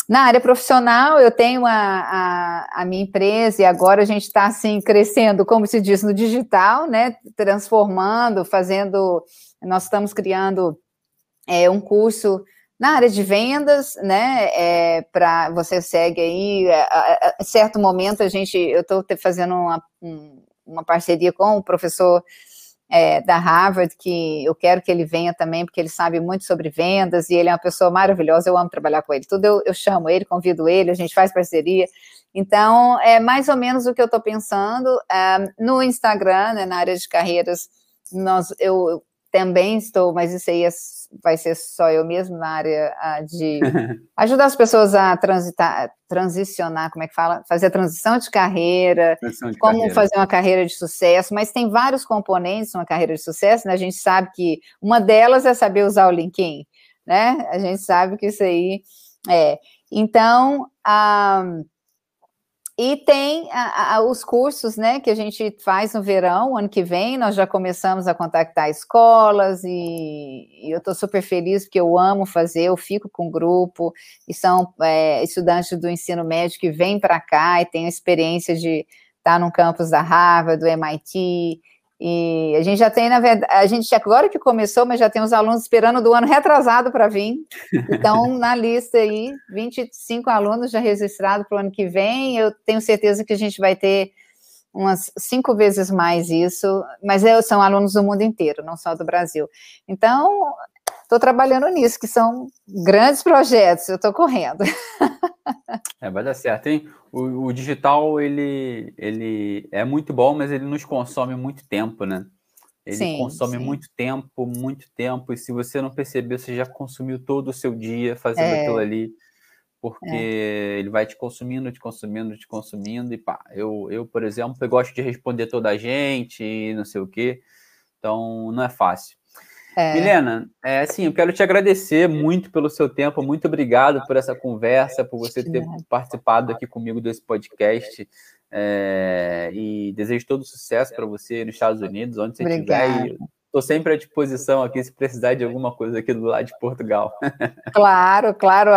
na área profissional, eu tenho a, a, a, minha empresa e agora a gente está assim crescendo, como se diz, no digital, né? Transformando, fazendo nós estamos criando é, um curso na área de vendas, né? É, para você segue aí, a, a, a, certo momento a gente, eu estou fazendo uma, uma parceria com o professor é, da Harvard, que eu quero que ele venha também, porque ele sabe muito sobre vendas e ele é uma pessoa maravilhosa, eu amo trabalhar com ele. Tudo eu, eu chamo ele, convido ele, a gente faz parceria. Então, é mais ou menos o que eu estou pensando. É, no Instagram, né, na área de carreiras, nós, eu também estou, mas isso aí é, vai ser só eu mesmo na área de ajudar as pessoas a transitar, transicionar, como é que fala? Fazer a transição de carreira, transição de como carreira. fazer uma carreira de sucesso, mas tem vários componentes numa carreira de sucesso, né? A gente sabe que uma delas é saber usar o LinkedIn. né? A gente sabe que isso aí é. Então, a e tem a, a, os cursos né, que a gente faz no verão, ano que vem, nós já começamos a contactar escolas e, e eu estou super feliz porque eu amo fazer, eu fico com o grupo, e são é, estudantes do ensino médio que vêm para cá e têm a experiência de estar no campus da Harvard, do MIT, e a gente já tem, na verdade, a gente agora que começou, mas já tem os alunos esperando do ano retrasado para vir. Então, na lista aí, 25 alunos já registrados para o ano que vem. Eu tenho certeza que a gente vai ter umas cinco vezes mais isso, mas são alunos do mundo inteiro, não só do Brasil. Então, estou trabalhando nisso, que são grandes projetos, eu estou correndo. É, vai dar certo, hein? O, o, digital, ele, ele é muito bom, mas ele nos consome muito tempo, né? Ele sim, consome sim. muito tempo, muito tempo, e se você não perceber, você já consumiu todo o seu dia fazendo é. aquilo ali, porque é. ele vai te consumindo, te consumindo, te consumindo, e pá, eu, eu, por exemplo, eu gosto de responder toda a gente e não sei o quê, então não é fácil. É. Milena, é assim, eu quero te agradecer muito pelo seu tempo, muito obrigado por essa conversa, por você ter participado aqui comigo desse podcast. É, e desejo todo sucesso para você nos Estados Unidos, onde você estiver. Estou sempre à disposição aqui se precisar de alguma coisa aqui do lado de Portugal. Claro, claro.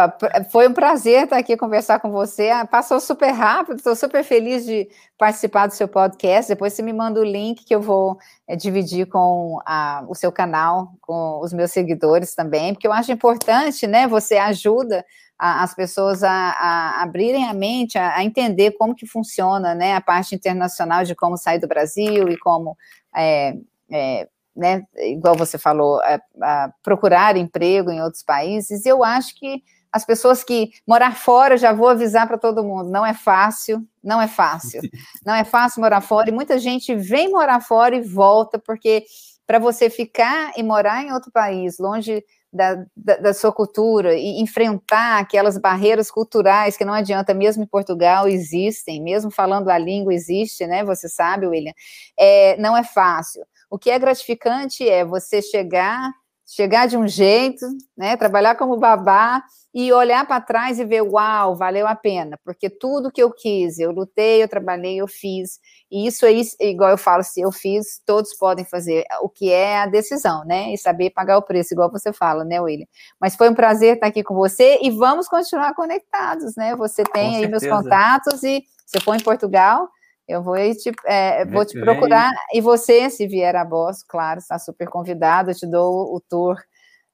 Foi um prazer estar aqui conversar com você. Ah, passou super rápido, estou super feliz de participar do seu podcast. Depois você me manda o link que eu vou é, dividir com a, o seu canal, com os meus seguidores também, porque eu acho importante, né? Você ajuda a, as pessoas a, a, abrirem a mente, a, entender como que funciona, né? A parte internacional de como sair do Brasil e como é, é, né, igual você falou, a, a procurar emprego em outros países, eu acho que as pessoas que morar fora, já vou avisar para todo mundo, não é fácil, não é fácil, não é fácil morar fora, e muita gente vem morar fora e volta, porque para você ficar e morar em outro país, longe da, da, da, sua cultura e enfrentar aquelas barreiras culturais que não adianta, mesmo em Portugal existem, mesmo falando a língua existe, né? Você sabe, William, é, não é fácil. O que é gratificante é você chegar, chegar de um jeito, né, trabalhar como babá e olhar para trás e ver, uau, valeu a pena, porque tudo que eu quis, eu lutei, eu trabalhei, eu fiz. E isso aí, igual eu falo, se eu fiz, todos podem fazer. O que é a decisão, né? E saber pagar o preço, igual você fala, né, William? Mas foi um prazer estar aqui com você e vamos continuar conectados, né? Você tem aí meus contatos e você for em Portugal, eu vou te, é, vou te procurar. E você, se vier a Boss, claro, está super convidado. Eu te dou o tour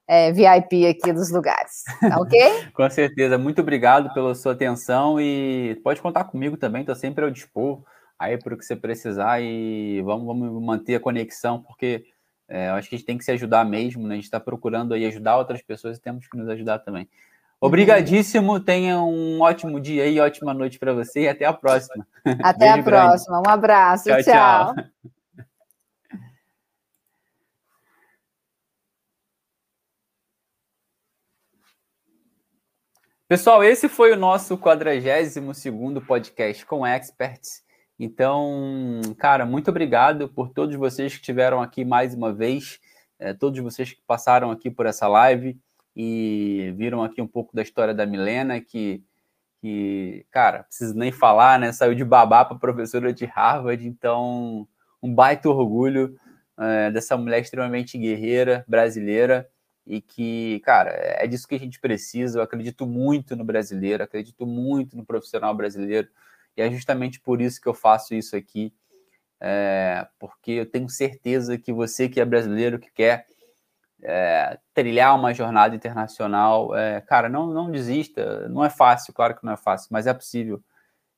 é, VIP aqui dos lugares. Tá ok? Com certeza. Muito obrigado pela sua atenção e pode contar comigo também. Estou sempre ao dispor aí para o que você precisar e vamos, vamos manter a conexão, porque é, eu acho que a gente tem que se ajudar mesmo, né? A gente está procurando aí ajudar outras pessoas e temos que nos ajudar também. Obrigadíssimo, tenha um ótimo dia e ótima noite para você e até a próxima. Até a próxima, grande. um abraço, tchau. tchau. tchau. Pessoal, esse foi o nosso 42º podcast com experts. Então, cara, muito obrigado por todos vocês que estiveram aqui mais uma vez, é, todos vocês que passaram aqui por essa live e viram aqui um pouco da história da Milena, que, que cara, preciso nem falar, né? Saiu de babá para professora de Harvard, então um baita orgulho é, dessa mulher extremamente guerreira, brasileira, e que, cara, é disso que a gente precisa. Eu acredito muito no brasileiro, acredito muito no profissional brasileiro, e é justamente por isso que eu faço isso aqui, é, porque eu tenho certeza que você que é brasileiro, que quer é, trilhar uma jornada internacional, é, cara, não, não desista. Não é fácil, claro que não é fácil, mas é possível.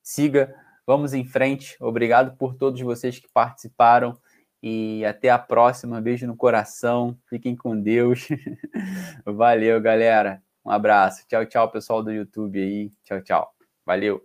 Siga, vamos em frente. Obrigado por todos vocês que participaram e até a próxima. Beijo no coração. Fiquem com Deus. Valeu, galera. Um abraço. Tchau, tchau, pessoal do YouTube aí. Tchau, tchau. Valeu.